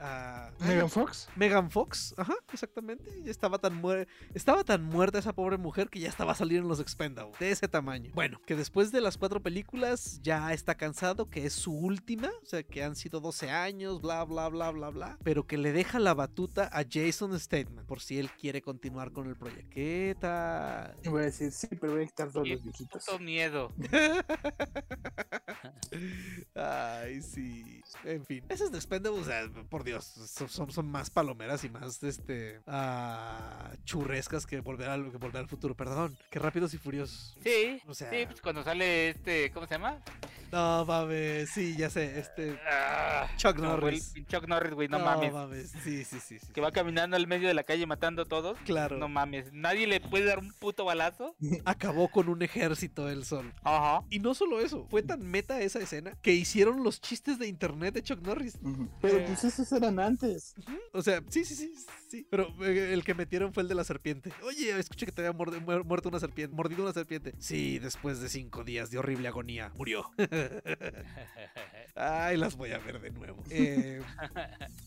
a... Megan Fox. Megan Fox, ajá, exactamente. Ya estaba tan muer- estaba tan muerta esa pobre mujer que ya estaba a salir en los Expendables, de ese tamaño. Bueno, que después de las cuatro películas ya está cansado, que es su última, o sea, que han sido 12 años, bla, bla, bla, bla, bla, pero que le deja la batuta a Jason Statham por si él quiere continuar con el proyecto. ¿Qué tal? Voy a decir, sí, pero voy a quitar todos los viejitos. Puto miedo. Ay, sí. En fin, esas de Expendables, sea, por Dios, son, más palomeras y más, este, ah, churrescas que volver, al, que volver al futuro. Perdón, qué rápidos y furiosos. Sí. O sea- Sí, pues cuando sale este, ¿cómo se llama? No mames, sí, ya sé, este, Ah, Chuck Norris. Chuck Norris, güey, no, mames. Sí, sí, sí, sí. Que va caminando al medio de la calle matando a todos. Claro, No mames. Nadie le puede dar un puto balazo. acabó con un ejército el sol. Ajá. Y no solo eso, fue tan meta esa escena que hicieron los chistes de internet de Chuck Norris. Pero Eh. pues esos eran antes. O sea, sí, sí, sí, sí. Pero eh, el que metieron fue el de la serpiente. Oye, escuché que te había muerto una serpiente, mordido una serpiente. Sí, después de cinco días de horrible agonía, murió. Ay, las voy a ver de nuevo. Eh,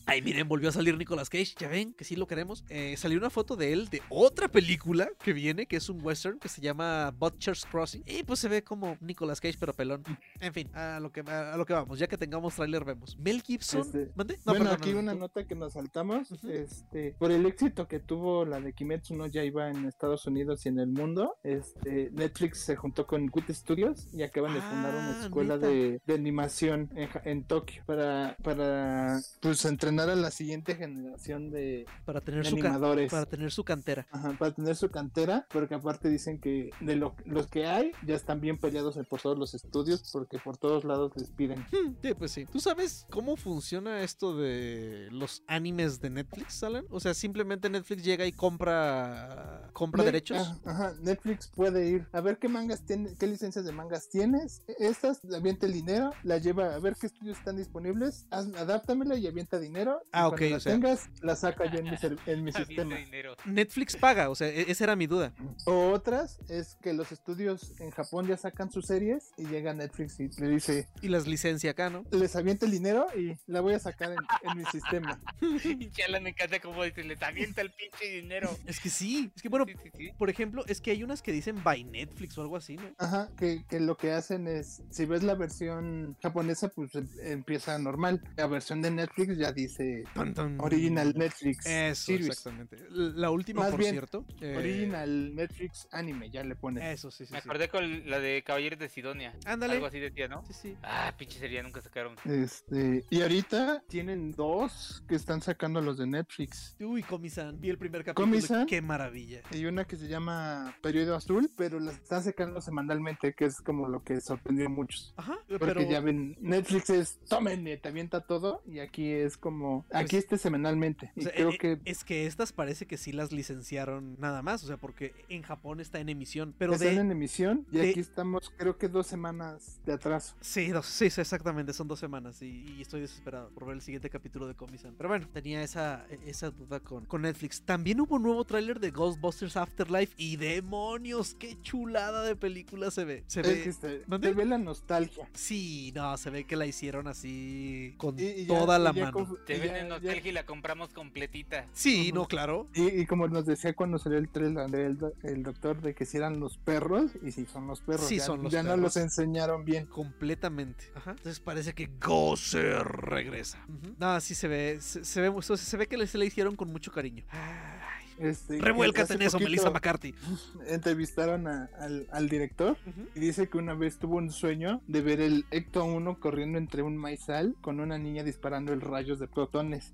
ay, miren, volvió a salir Nicolas Cage. Ya ven que sí lo queremos. Eh, salió una foto de él de otra película que viene, que es un western que se llama Butcher's Crossing. Y pues se ve como Nicolas Cage, pero pelón. En fin, a lo que, a lo que vamos. Ya que tengamos tráiler, vemos. Mel Gibson. Este, ¿Mande? No, bueno, perdón, aquí no, una nota que nos saltamos, este, por el éxito que tuvo la de Kimetsu no Yaiba en Estados Unidos y en el mundo, este, Netflix se juntó con Good Studios y acaban de fundar una Ah, escuela de, de animación en, Tokio para, para, pues, entrenar a la siguiente generación de, Para de tener su animadores. para tener su cantera. Ajá, para tener su cantera, porque aparte dicen que de lo, los que hay ya están bien peleados por todos los estudios, porque por todos lados les piden. Hmm, Sí, pues sí. ¿Tú sabes cómo funciona esto de los animes de Netflix, Alan? O sea, simplemente Netflix llega y compra compra derechos. ah, Ajá, Netflix puede ir a ver qué mangas tiene, qué licencias de mangas tienes. Estas, le avienta el dinero, la lleva a ver qué estudios están disponibles, haz- adáptamela y avienta dinero. y Ah, cuando ok, la o sea- tengas, la saca yo en mi, en sistema. dinero. Netflix paga, o sea, e- esa era mi duda. O otras es que los estudios en Japón ya sacan sus series y llega Netflix y le dice, Y las licencia acá, ¿no? les avienta el dinero y la voy a sacar en, en mi sistema. Pinche Alan, me encanta cómo dice, les avienta el pinche dinero. Es que sí. Es que bueno, Sí, sí, sí. por ejemplo, es que hay unas que dicen by Netflix o algo así, ¿no? Ajá, que, que lo que hacen es, si ves la versión japonesa, pues em- empieza normal. La versión de Netflix ya dice Tan, tan. Original Netflix Eso, Series. exactamente. La última, Más por bien, cierto. eh, Original Netflix Anime, ya le ponen. Eso, sí, sí. Me sí. acordé con la de Caballeros de Sidonia. Ándale. Algo así decía, ¿no? Sí, sí. Ah, pinche sería, nunca sacaron. Este, y ahorita tienen dos que están sacando los de Netflix. Uy, Comisan. Vi el primer capítulo. Comi-san. Qué maravilla. Y una que se llama Periodo Azul, pero las están sacando semanalmente, que es como lo que sorprendió a muchos. Ajá. Porque Pero ya ven, Netflix es, tomen, te avienta todo, y aquí es como, aquí Pues, este semanalmente. O Y sea, creo eh, que Es que estas parece que sí las licenciaron nada más, o sea, porque en Japón está en emisión, pero están de... en emisión, y de- aquí estamos, creo que dos semanas de atraso. Sí, dos, sí, sí, exactamente, son dos semanas y, y estoy desesperado por ver el siguiente capítulo de Comisan. Pero bueno, tenía esa, esa duda con, con Netflix. También hubo un nuevo tráiler de Ghostbusters Afterlife y demonios, qué chulada de película se ve. Se ve... se, ve la nostalgia. Sí, no, se ve que la hicieron así con Y, y ya- toda la mano. Te y venden ya- nostalgia ya- y la compramos completita. Sí, no, claro. Y, y como nos decía cuando salió el trailer del do- el doctor de que si eran los perros, y si son los perros, Sí ya, son los ya no perros. los enseñaron bien. Completamente. Ajá. Entonces parece que Gozer regresa. Ujú. No, sí se ve. Se, se ve, se, se ve que se le hicieron con mucho cariño. Ay, Este, revuélcate en eso, Melissa McCarthy. Entrevistaron a- al, al director Ujú. y dice que una vez tuvo un sueño de ver el Ecto 1 corriendo entre un maizal con una niña disparando el rayos de protones.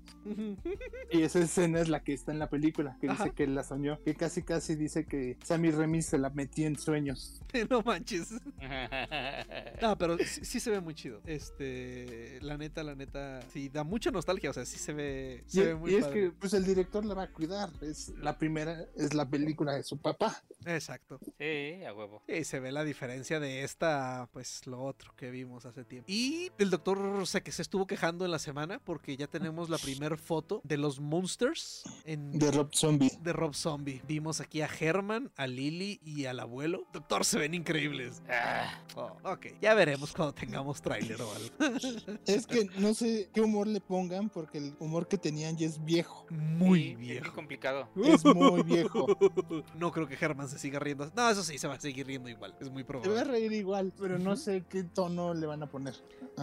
Y esa escena es la que está en la película, que Ajá. dice que la soñó, que casi casi dice que Sammy Remy se la metía en sueños. no manches. No, pero sí, sí se ve muy chido. Este, la neta, la neta, sí da mucha nostalgia. O sea, sí se ve, se Y, ve muy y es padre. que pues el director la va a cuidar, es la primera, es la película de su papá. Exacto. sí, a huevo. Y se ve la diferencia de esta, pues lo otro que vimos hace tiempo. Y el doctor sé que se estuvo quejando en la semana porque ya tenemos la primera foto de los Monsters en, De Rob Zombie. de Rob Zombie. Vimos aquí a Herman, a Lily y al abuelo. Doctor, se ven increíbles. Ah, Oh, ok, ya veremos cuando tengamos tráiler o algo. Es que no sé qué humor le pongan porque el humor que tenían ya es viejo. Muy sí, Es muy viejo. complicado. Es muy viejo. No creo que Herman se siga riendo. No, eso sí, se va a seguir riendo igual. Es muy Se va a probable. reír igual, pero no sé qué tono le van a poner.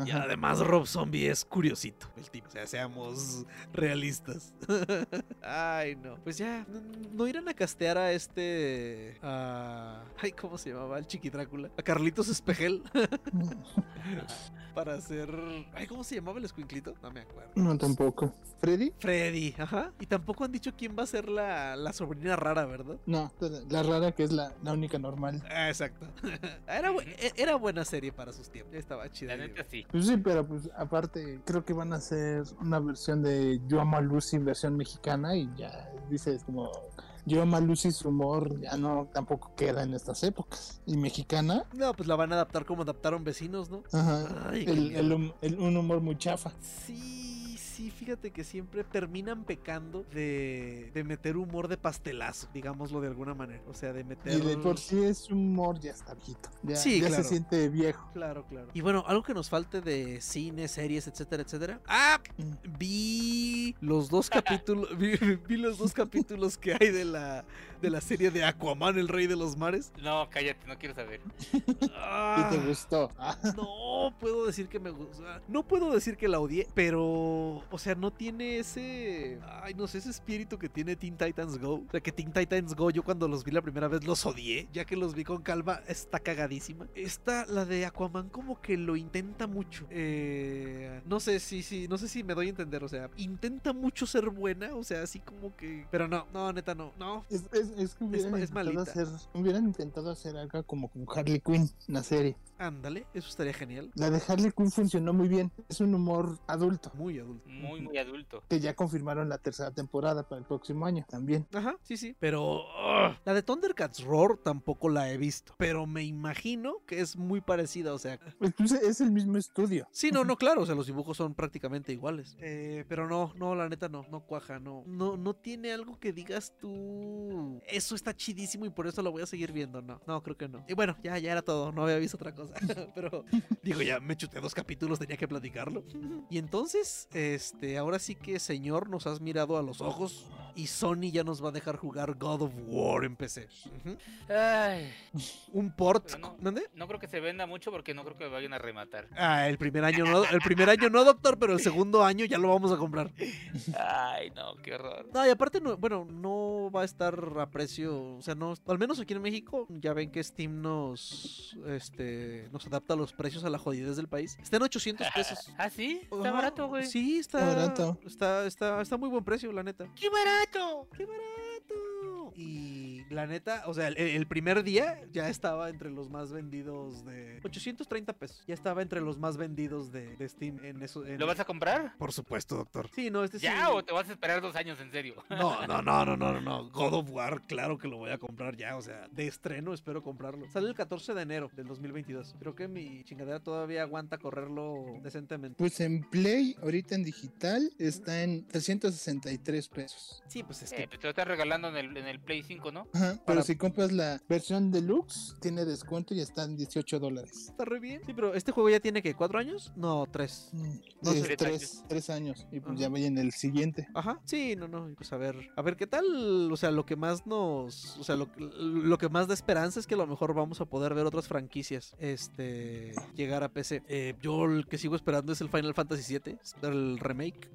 Y además Rob Zombie es curiosito, el tipo. O sea, seamos realistas. Ay, no. Pues ya, no, no irán a castear a este... a- Ay, ¿cómo se llamaba? El Chiqui Drácula. A Carlitos Espejel. para hacer... Ay, ¿cómo se llamaba el escuinclito? No me acuerdo. No, tampoco. ¿Freddy? Freddy, ajá. Y tampoco han dicho quién va a ser la, la sobrina rara, ¿verdad? No, la rara que es la, la única normal. Ah, exacto. Era, bu- e- era buena serie para sus tiempos. Estaba chida. La neta sí. Pues sí, pero pues aparte creo que van a hacer una versión de Yo amo a Lucy versión mexicana y ya dices como Yo Malusi su humor ya no tampoco queda en estas épocas. Y mexicana, No, pues la van a adaptar como adaptaron vecinos, ¿no? ajá, Ay, el- un humor muy chafa. Sí, sí, fíjate que siempre terminan pecando de, de meter humor de pastelazo, digámoslo de alguna manera. O sea, de meter... Y de por sí es humor ya está viejito. Ya, Sí, ya claro. se siente viejo. Claro, claro. Y bueno, algo que nos falte de cine, series, etcétera, etcétera. ¡Ah! Mm. Vi los dos capítulos, vi, vi los dos capítulos que hay de la, de la serie de Aquaman, el rey de los mares. No, cállate, no quiero saber. ¿Y Ah, te gustó? Ah, no puedo decir que me gusta. No puedo decir que la odié, pero, o sea, no tiene ese, ay, no sé, ese espíritu que tiene Teen Titans Go. O sea, que Teen Titans Go, yo cuando los vi la primera vez los odié, ya que los vi con calma, está cagadísima. Esta, la de Aquaman, como que lo intenta mucho. Eh, no sé si, si, no sé si me doy a entender, o sea, intenta mucho ser buena, o sea, así como que, pero no, no, neta, no, no. Es, es, es que hubieran, es intentado hacer, hubieran intentado hacer algo como con Harley Quinn, la serie. Ándale, eso estaría genial. La de Harley Quinn funcionó muy bien. Es un humor adulto. Muy adulto. Muy, muy adulto. Que ya confirmaron la tercera temporada para el próximo año también. Ajá, sí, sí. Pero ugh, la de Thundercats Roar tampoco la he visto. Pero me imagino que es muy parecida. O sea, Incluso es el mismo estudio. sí, no, no, claro. O sea, los dibujos son prácticamente iguales. Eh, pero no, no, la neta no, no cuaja, no. No, no tiene algo que digas tú. Eso está chidísimo y por eso lo voy a seguir viendo. No, no, creo que no. Y bueno, ya, ya era todo. No había visto otra cosa. pero digo, ya me chuté dos capítulos, tenía que platicarlo. Y entonces, este, ahora sí que, señor, nos has mirado a los ojos. Y Sony ya nos va a dejar jugar God of War en PC. Ay, Un port. No. ¿Dónde? no creo que se venda mucho porque no creo que vayan a rematar. Ah, el primer año no, el primer año no, doctor, pero el segundo año ya lo vamos a comprar. Ay, no, qué horror. No, y aparte, no, bueno, no va a estar a precio, o sea, no, al menos aquí en México, ya ven que Steam nos, este, nos adapta los precios a la jodidez del país. Está en 800 pesos. Ah, sí, está Ajá, barato, güey. Sí, está Está barato. Está, está, está muy buen precio, la neta. ¡Qué barato! ¡Qué barato! Y la neta, o sea, el, el primer día ya estaba entre los más vendidos de 830 pesos. Ya estaba entre los más vendidos de, de Steam en eso. en- ¿Lo vas a comprar? Por supuesto, doctor. Sí, no, este sí. ¿Ya o te vas a esperar dos años, en serio? No, no, no, no, no, no, no. God of War, claro que lo voy a comprar ya. O sea, de estreno espero comprarlo. Sale el 14 de enero del 2022. Creo que mi chingadera todavía aguanta correrlo decentemente. Pues en Play, ahorita en digital, está en 363 pesos. Sí, pues es Eh, que. pues te lo estás regalando en el, en el Play 5, ¿no? Ajá, pero Para- si compras la versión deluxe, tiene descuento y está en 18 dólares. Está re bien. Sí, pero este juego ya tiene que cuatro años? No, tres. Mm, No tres, tres años. Y pues Ajá. ya voy en el siguiente. Ajá, sí, no, no, pues a ver, a ver qué tal, o sea, lo que más nos, o sea, lo, lo que más da esperanza es que a lo mejor vamos a poder ver otras franquicias, este, llegar a PC. Eh, yo el que sigo esperando es el Final Fantasy VII, el remake.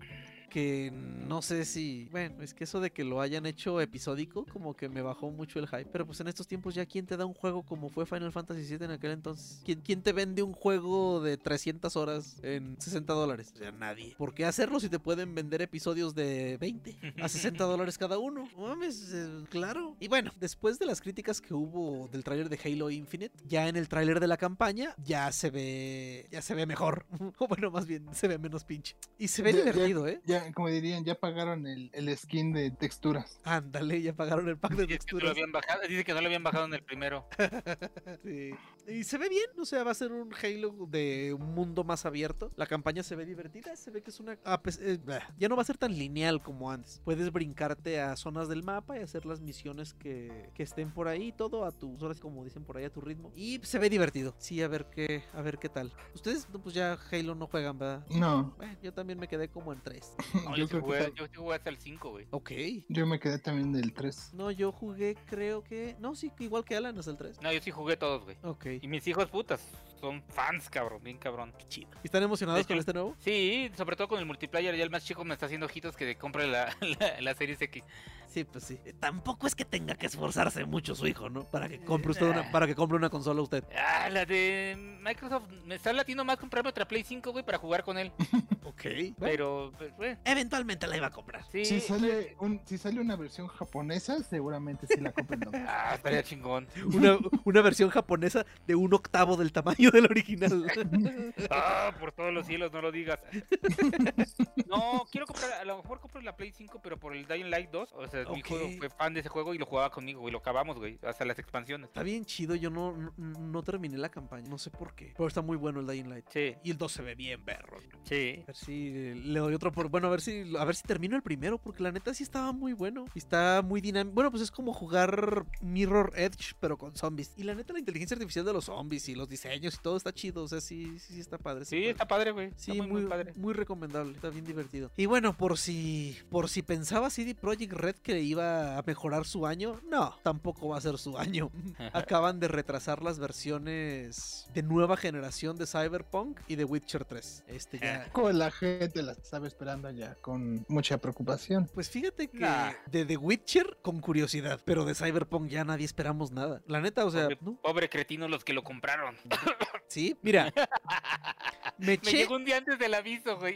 Que no sé si. Bueno, es que eso de que lo hayan hecho episódico, como que me bajó mucho el hype. Pero pues en estos tiempos, ya quién te da un juego como fue Final Fantasy VII en aquel entonces. ¿Quién, quién te vende un juego de 300 horas en 60 dólares? O sea, nadie. ¿Por qué hacerlo si te pueden vender episodios de 20 a 60 dólares cada uno? No mames, eh, claro. Y bueno, después de las críticas que hubo del tráiler de Halo Infinite, ya en el tráiler de la campaña ya se ve. Ya se ve mejor. o bueno, más bien, se ve menos pinche. Y se ve Ya- ya- divertido, ¿eh? Ya, como dirían, ya pagaron el, el skin de texturas. Ándale, ya pagaron el pack de Dice que, no lo texturas. bajado, dice que no lo habían bajado en el primero. Sí. Y se ve bien, o sea, va a ser un Halo de un mundo más abierto. La campaña se ve divertida, se ve que es una... ah, pues, eh, ya no va a ser tan lineal como antes. Puedes brincarte a zonas del mapa y hacer las misiones que, que estén por ahí, todo a tus horas, como dicen por ahí, a tu ritmo. Y se ve divertido. Sí, a ver qué, a ver qué tal. Ustedes, no, pues ya Halo no juegan, ¿verdad? No, Bueno, yo también me quedé como en 3. No, yo yo, creo jugué, yo jugué hasta el 5, güey. Ok. yo me quedé también del 3. No, yo jugué, creo que... No, sí, igual que Alan, es el 3. No, yo sí jugué todos, güey. Ok. Y mis hijos putas son fans, cabrón, bien cabrón. Chido. ¿Están emocionados hecho- con este nuevo? Sí, sobre todo con el multiplayer, ya el más chico me está haciendo ojitos que compre la, la, la Series X. Sí, pues sí. Tampoco es que tenga que esforzarse mucho su hijo, ¿no? Para que compre usted una, para que compre una consola usted. Ah, la de Microsoft, me está latiendo más comprarme otra Play 5, güey, para jugar con él. Ok. Pero, pues, güey, eventualmente la iba a comprar. sí. Si sale, un, si sale una versión japonesa, seguramente sí la compren. Ah, estaría chingón. Una, una versión japonesa de un octavo del tamaño del original. Ah, por todos los cielos, no lo digas. No, quiero comprar, a lo mejor compro la Play 5, pero por el Dying Light 2. O sea, mi hijo fue fan de ese juego y lo jugaba conmigo, güey. Lo acabamos, güey. Hasta las expansiones. Está bien chido, yo no, no, no terminé la campaña, no sé por qué. Pero está muy bueno el Dying Light. Sí, Y el 2 se ve bien, perro. sí. A ver si le doy otro por. Bueno, a ver si. A ver si termino el primero. Porque la neta sí estaba muy bueno. Y está muy dinámico. Bueno, pues es como jugar Mirror Edge, pero con zombies. Y la neta, la inteligencia artificial de los zombies y los diseños y todo está chido. O sea, sí, sí, sí está padre. Sí, está padre, güey. Sí, muy, muy, muy padre. muy recomendable, está bien divertido. Y bueno, por si por si pensaba CD Projekt Red que iba a mejorar su año, no, tampoco va a ser su año. Acaban de retrasar las versiones de nueva generación de Cyberpunk y de Witcher 3. Este ya Como la gente la estaba esperando ya con mucha preocupación. Pues fíjate que Nah. de The Witcher con curiosidad, pero de Cyberpunk ya nadie esperamos nada. La neta, o sea, Pobre, ¿no? pobre cretino los que lo compraron. Sí, mira. Me Me eché, llegó un día antes del aviso, güey.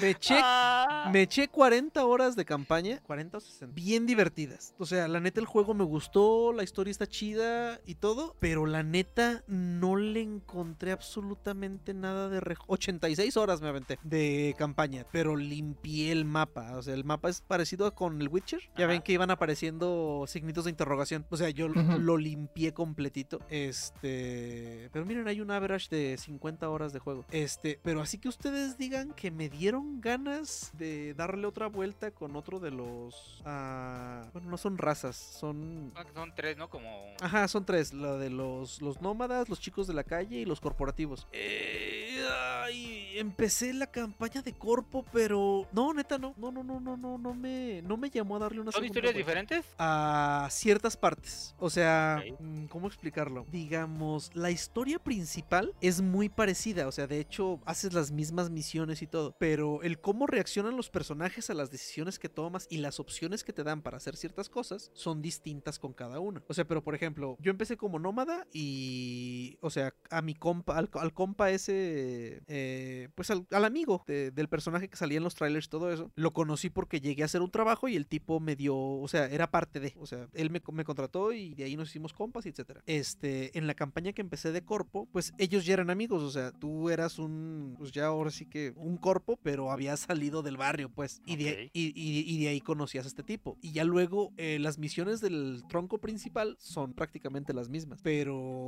me eché Ah. Me eché 40 horas de campaña, 40 o 60, bien divertidas. O sea, la neta el juego me gustó, la historia está chida y todo, pero la neta no le encontré absolutamente nada de... re- 86 horas me aventé de campaña, pero limpié el mapa. O sea, el mapa es parecido con el Witcher. Ya Ajá. ven que iban apareciendo signitos de interrogación. O sea, yo lo limpié completito. Este... Pero miren, hay un average de 50 horas de juego. Este, pero así que ustedes digan que me dieron ganas de darle otra vuelta con otro de los... ah, bueno, no son razas, son... Que Son tres, ¿no? Como. Ajá, son tres, la de los, los nómadas, los chicos de la calle y los corporativos. Eh, ay, empecé la campaña de corpo, pero no, neta no, no, no, no, no, no, no me, no me llamó a darle una ¿Son historias vuelta diferentes? a ciertas partes. O sea, mm, ¿cómo explicarlo? Digamos, la historia principal es muy parecida. O sea, de hecho, haces las mismas misiones y todo. Pero el cómo reaccionan los personajes a las decisiones que tomas y las opciones que te dan para hacer ciertas cosas son distintas con cada una. O sea, pero por ejemplo, yo empecé como nómada y. O sea, a mi compa, al, compa ese. eh, pues al, amigo de- del personaje que salía en los trailers y todo eso. Lo conocí porque llegué a hacer un trabajo y el tipo me dio. O sea, era parte de. O sea, él me, me contrató y de ahí nos hicimos compas, y etcétera. Este, en la campaña que empecé de corpo, pues ellos ya eran amigos. O sea, tú eras un. Pues ya ahora sí que un corpo, pero habías salido del barrio, pues. Y de, Ok. y, y- y de ahí conocías a este tipo. Y ya luego eh, las misiones del tronco principal son prácticamente las mismas. Pero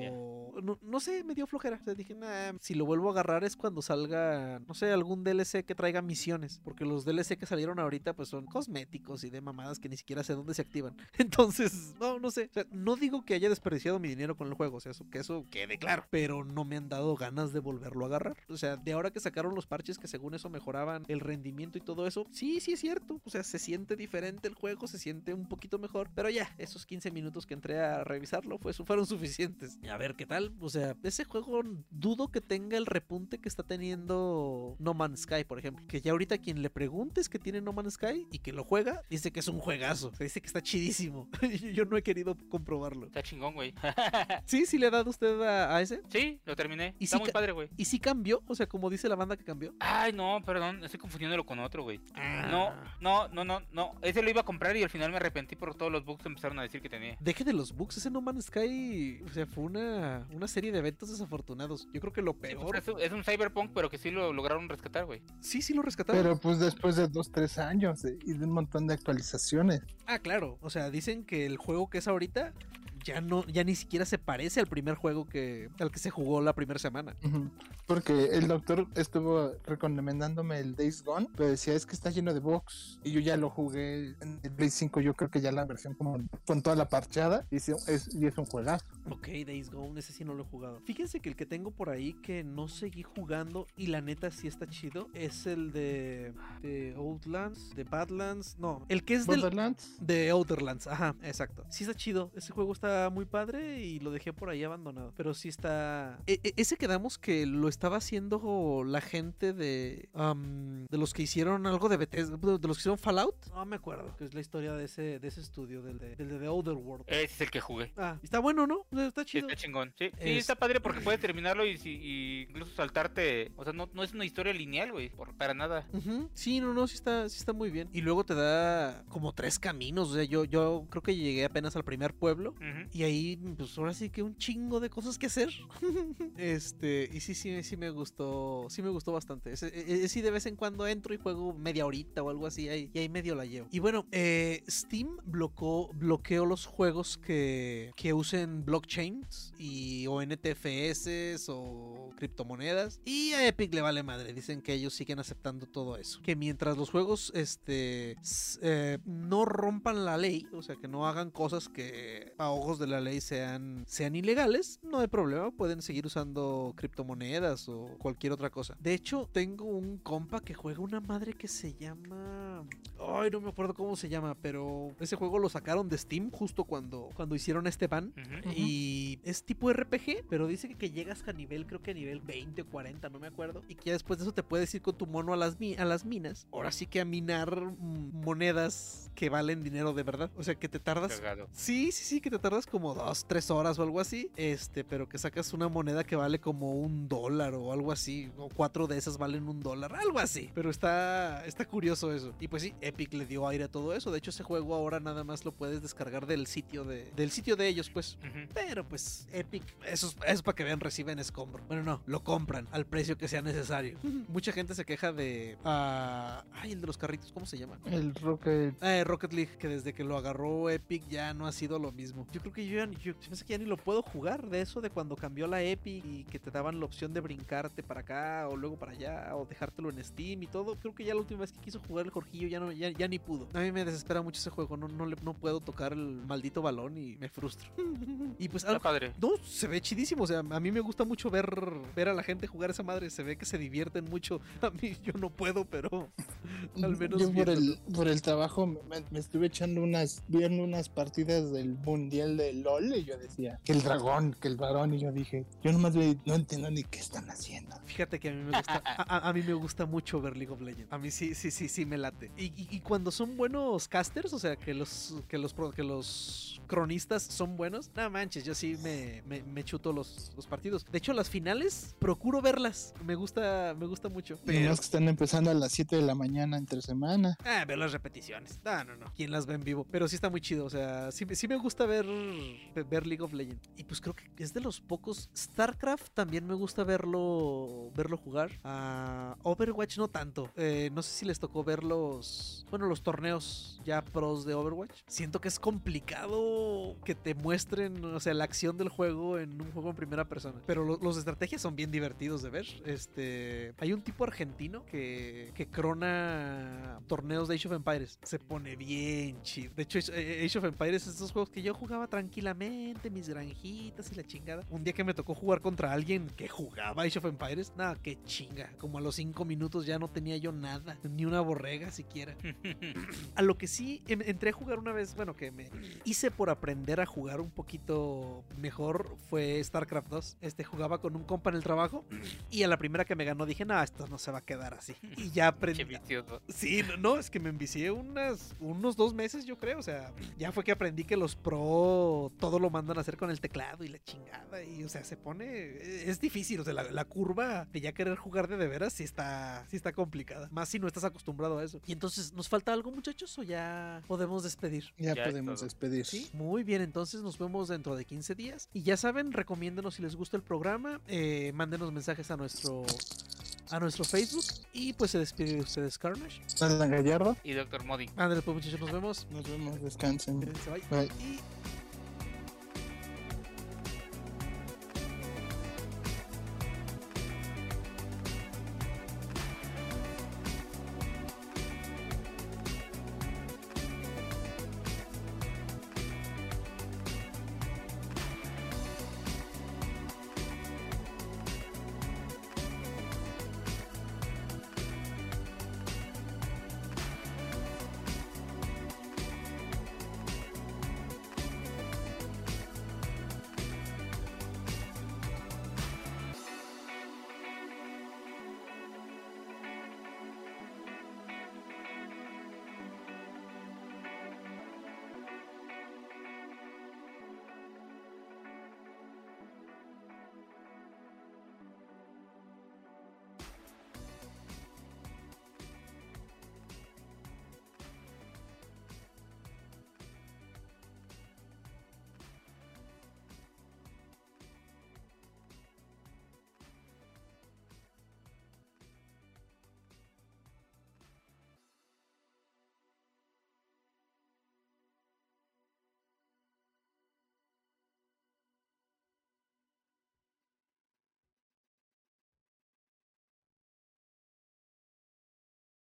no, no sé, me dio flojera. O sea, dije, nah, si lo vuelvo a agarrar es cuando salga, no sé, algún DLC que traiga misiones. Porque los DLC que salieron ahorita, pues son cosméticos y de mamadas que ni siquiera sé dónde se activan. Entonces, no, no sé. O sea, no digo que haya desperdiciado mi dinero con el juego. O sea, eso, que eso quede claro. Pero no me han dado ganas de volverlo a agarrar. O sea, de ahora que sacaron los parches que según eso mejoraban el rendimiento y todo eso, sí, sí es cierto. O sea, se siente diferente el juego, se siente un poquito mejor. Pero ya, esos 15 minutos que entré a revisarlo fue, fueron suficientes. Y a ver qué tal. O sea, ese juego dudo que tenga el repunte que está teniendo No Man's Sky, por ejemplo. Que ya ahorita quien le preguntes que tiene No Man's Sky y que lo juega, dice que es un juegazo. O sea, dice que está chidísimo. Yo no he querido comprobarlo. Está chingón, güey. Sí, sí le ha dado usted a, a ese. sí, lo terminé. ¿Y Está si muy padre, güey. Y sí cambió, o sea, como dice la banda que cambió. Ay, no, perdón, estoy confundiéndolo con otro, güey. No, Ah. no, no, no, no. Ese lo iba a comprar y al final me arrepentí por todos los bugs que empezaron a decir que tenía. Deje de los bugs, ese No Man's Sky, o sea, fue una, una serie de eventos desafortunados. Yo creo que lo Sí, peor. pues, es, un- es un cyberpunk, pero que sí lo lograron rescatar, güey. Sí, sí lo rescataron. Pero pues después de dos, tres años de- y de un montón de actualizaciones. Ah, claro. O sea, dicen que el juego que es ahorita ya no, ya ni siquiera se parece al primer juego que, al que se jugó la primera semana. Porque el doctor estuvo recomendándome el Days Gone, pero decía es que está lleno de bugs. Y yo ya lo jugué en el Play 5, yo creo que ya la versión como con toda la parchada. Y sí, es, y es un juegazo. Ok, Days Gone, ese sí no lo he jugado. Fíjense que el que tengo por ahí que no seguí jugando y la neta sí está chido es el de, de Outlands, de Badlands. No, el que es del. De Outerlands, ajá, exacto. Sí está chido, ese juego está muy padre y lo dejé por ahí abandonado. Pero sí está... e- e- ese quedamos que lo estaba haciendo la gente de... am, de los que hicieron algo de Bethesda, de los que hicieron Fallout. No me acuerdo, que es la historia de ese, de ese estudio, del de, del de The Outer World. Ese es el que jugué. Ah, está bueno, ¿no? Está Sí, chido. está chingón. Sí, sí, Es- está padre porque puedes terminarlo y, si- y incluso saltarte. O sea, no, no es una historia lineal, güey, por- para nada. Sí, no, no, sí está, sí está muy bien. Y luego te da como tres caminos. O sea, yo, yo creo que llegué apenas al primer pueblo. Ujú. Y ahí, pues ahora sí que un chingo de cosas que hacer. este, y sí, sí, sí me gustó. Sí me gustó bastante. Ese- e- e- de vez en cuando entro y juego media horita o algo así. ahí- y ahí medio la llevo. Y bueno, eh, Steam bloqueó, bloqueó los juegos que, que usen blockchains y o NTFS o criptomonedas. Y a Epic le vale madre. Dicen que ellos siguen aceptando todo eso. Que mientras los juegos este, eh, no rompan la ley, o sea, que no hagan cosas que a de la ley sean, sean ilegales, no hay problema. Pueden seguir usando criptomonedas o cualquier otra cosa. De hecho, tengo un compa que juega una madre que se llama... Ay, no me acuerdo cómo se llama, pero ese juego lo sacaron de Steam justo cuando, cuando hicieron este ban. Y es tipo RPG, pero dice que, que llegas a nivel, creo que a nivel 20 o 40, no me acuerdo. Y que ya después de eso te puedes ir con tu mono a las, a las minas. Ahora sí que a minar mm, monedas que valen dinero de verdad. O sea, que te tardas Cagado. Sí, sí, sí, que te tardas como dos, tres horas o algo así. Este, pero que sacas una moneda que vale como un dólar o algo así. O cuatro de esas valen un dólar, algo así. Pero está, está curioso eso. Y pues sí, Epic le dio aire a todo eso. De hecho, ese juego ahora nada más lo puedes descargar del sitio de, del sitio de ellos, pues. Pero pues Epic, eso es, eso es para que vean, reciben escombro. Bueno, no, lo compran al precio que sea necesario. Mucha gente se queja de... ah, ay, el de los carritos, ¿cómo se llama? El Rocket. Eh, Rocket League, que desde que lo agarró Epic ya no ha sido lo mismo. Yo creo que yo ya, ni- yo, hace que ya ni lo puedo jugar de eso de cuando cambió la Epic y que te daban la opción de brincarte para acá o luego para allá o dejártelo en Steam y todo. Creo que ya la última vez que quiso jugar el Jorgillo ya, no, ya, ya ni pudo. A mí me desespera mucho ese juego, no, no, le, no puedo tocar el maldito balón y me frustro. y pues algo, padre. no, se ve chidísimo. O sea, a mí me gusta mucho ver, ver a la gente jugar esa madre. Se ve que se divierten mucho. A mí yo no puedo, pero al menos Yo por el, por el trabajo me, me estuve echando unas, viendo unas partidas del mundial de LOL y yo decía que el dragón, que el varón y yo dije, yo nomás ve- no entiendo ni qué están haciendo. Fíjate que a mí me gusta, a, mí me gusta mucho ver League of Legends. A mí sí, sí, sí, sí me late. Y, y- y cuando son buenos casters, o sea, que los, que los, que los cronistas son buenos, no manches, yo sí me, me, me chuto los, los partidos. De hecho, las finales procuro verlas. Me gusta, me gusta mucho. Pero que están empezando a las 7 de la mañana entre semana. ah, ver las repeticiones. No, no, no. ¿Quién las ve en vivo? Pero sí está muy chido. O sea, sí, sí me gusta ver, ver League of Legends. Y pues creo que es de los pocos. StarCraft también me gusta verlo, verlo jugar. A Overwatch no tanto. Eh, no sé si les tocó ver los, bueno, los torneos ya pros de Overwatch. Siento que es complicado que te muestren, o sea, la acción del juego en un juego en primera persona. Pero lo- los de estrategia son bien divertidos de ver. Este, hay un tipo argentino que, que crona torneos de Age of Empires. Se pone bien chido. De hecho, Age of Empires es esos juegos que yo jugaba tranquilamente, mis granjitas y la chingada. Un día que me tocó jugar contra alguien que jugaba Age of Empires, nada, qué chinga. Como a los 5 minutos ya no tenía yo nada, ni una borrega siquiera. A lo que sí em- entré a jugar una vez, bueno, que me hice por aprender a jugar un poquito mejor fue StarCraft 2. Este jugaba con un compa en el trabajo y a la primera que me ganó dije, no, esto no se va a quedar así. Y ya aprendí. vicioso. Sí, no, no, es que me envicié unas, unos dos meses, yo creo. O sea, ya fue que aprendí que los pro todo lo mandan a hacer con el teclado y la chingada. Y, o sea, se pone. Es difícil. O sea, la, la curva de ya querer jugar de de veras sí está, sí está complicada. Más si no estás acostumbrado a eso. Y entonces, ¿nos falta algo, muchachos? ¿O ya podemos despedir? Ya, podemos despedir. Sí, muy bien, entonces nos vemos dentro de 15 días. Y ya saben, recomiéndenos si les gusta el programa, eh, mándenos mensajes a nuestro a nuestro Facebook y pues se despide de ustedes Carnage. Alan Gallardo. Y Doctor Modi. Ándale pues muchachos, nos vemos. Nos vemos, descansen. Bye. Bye. Y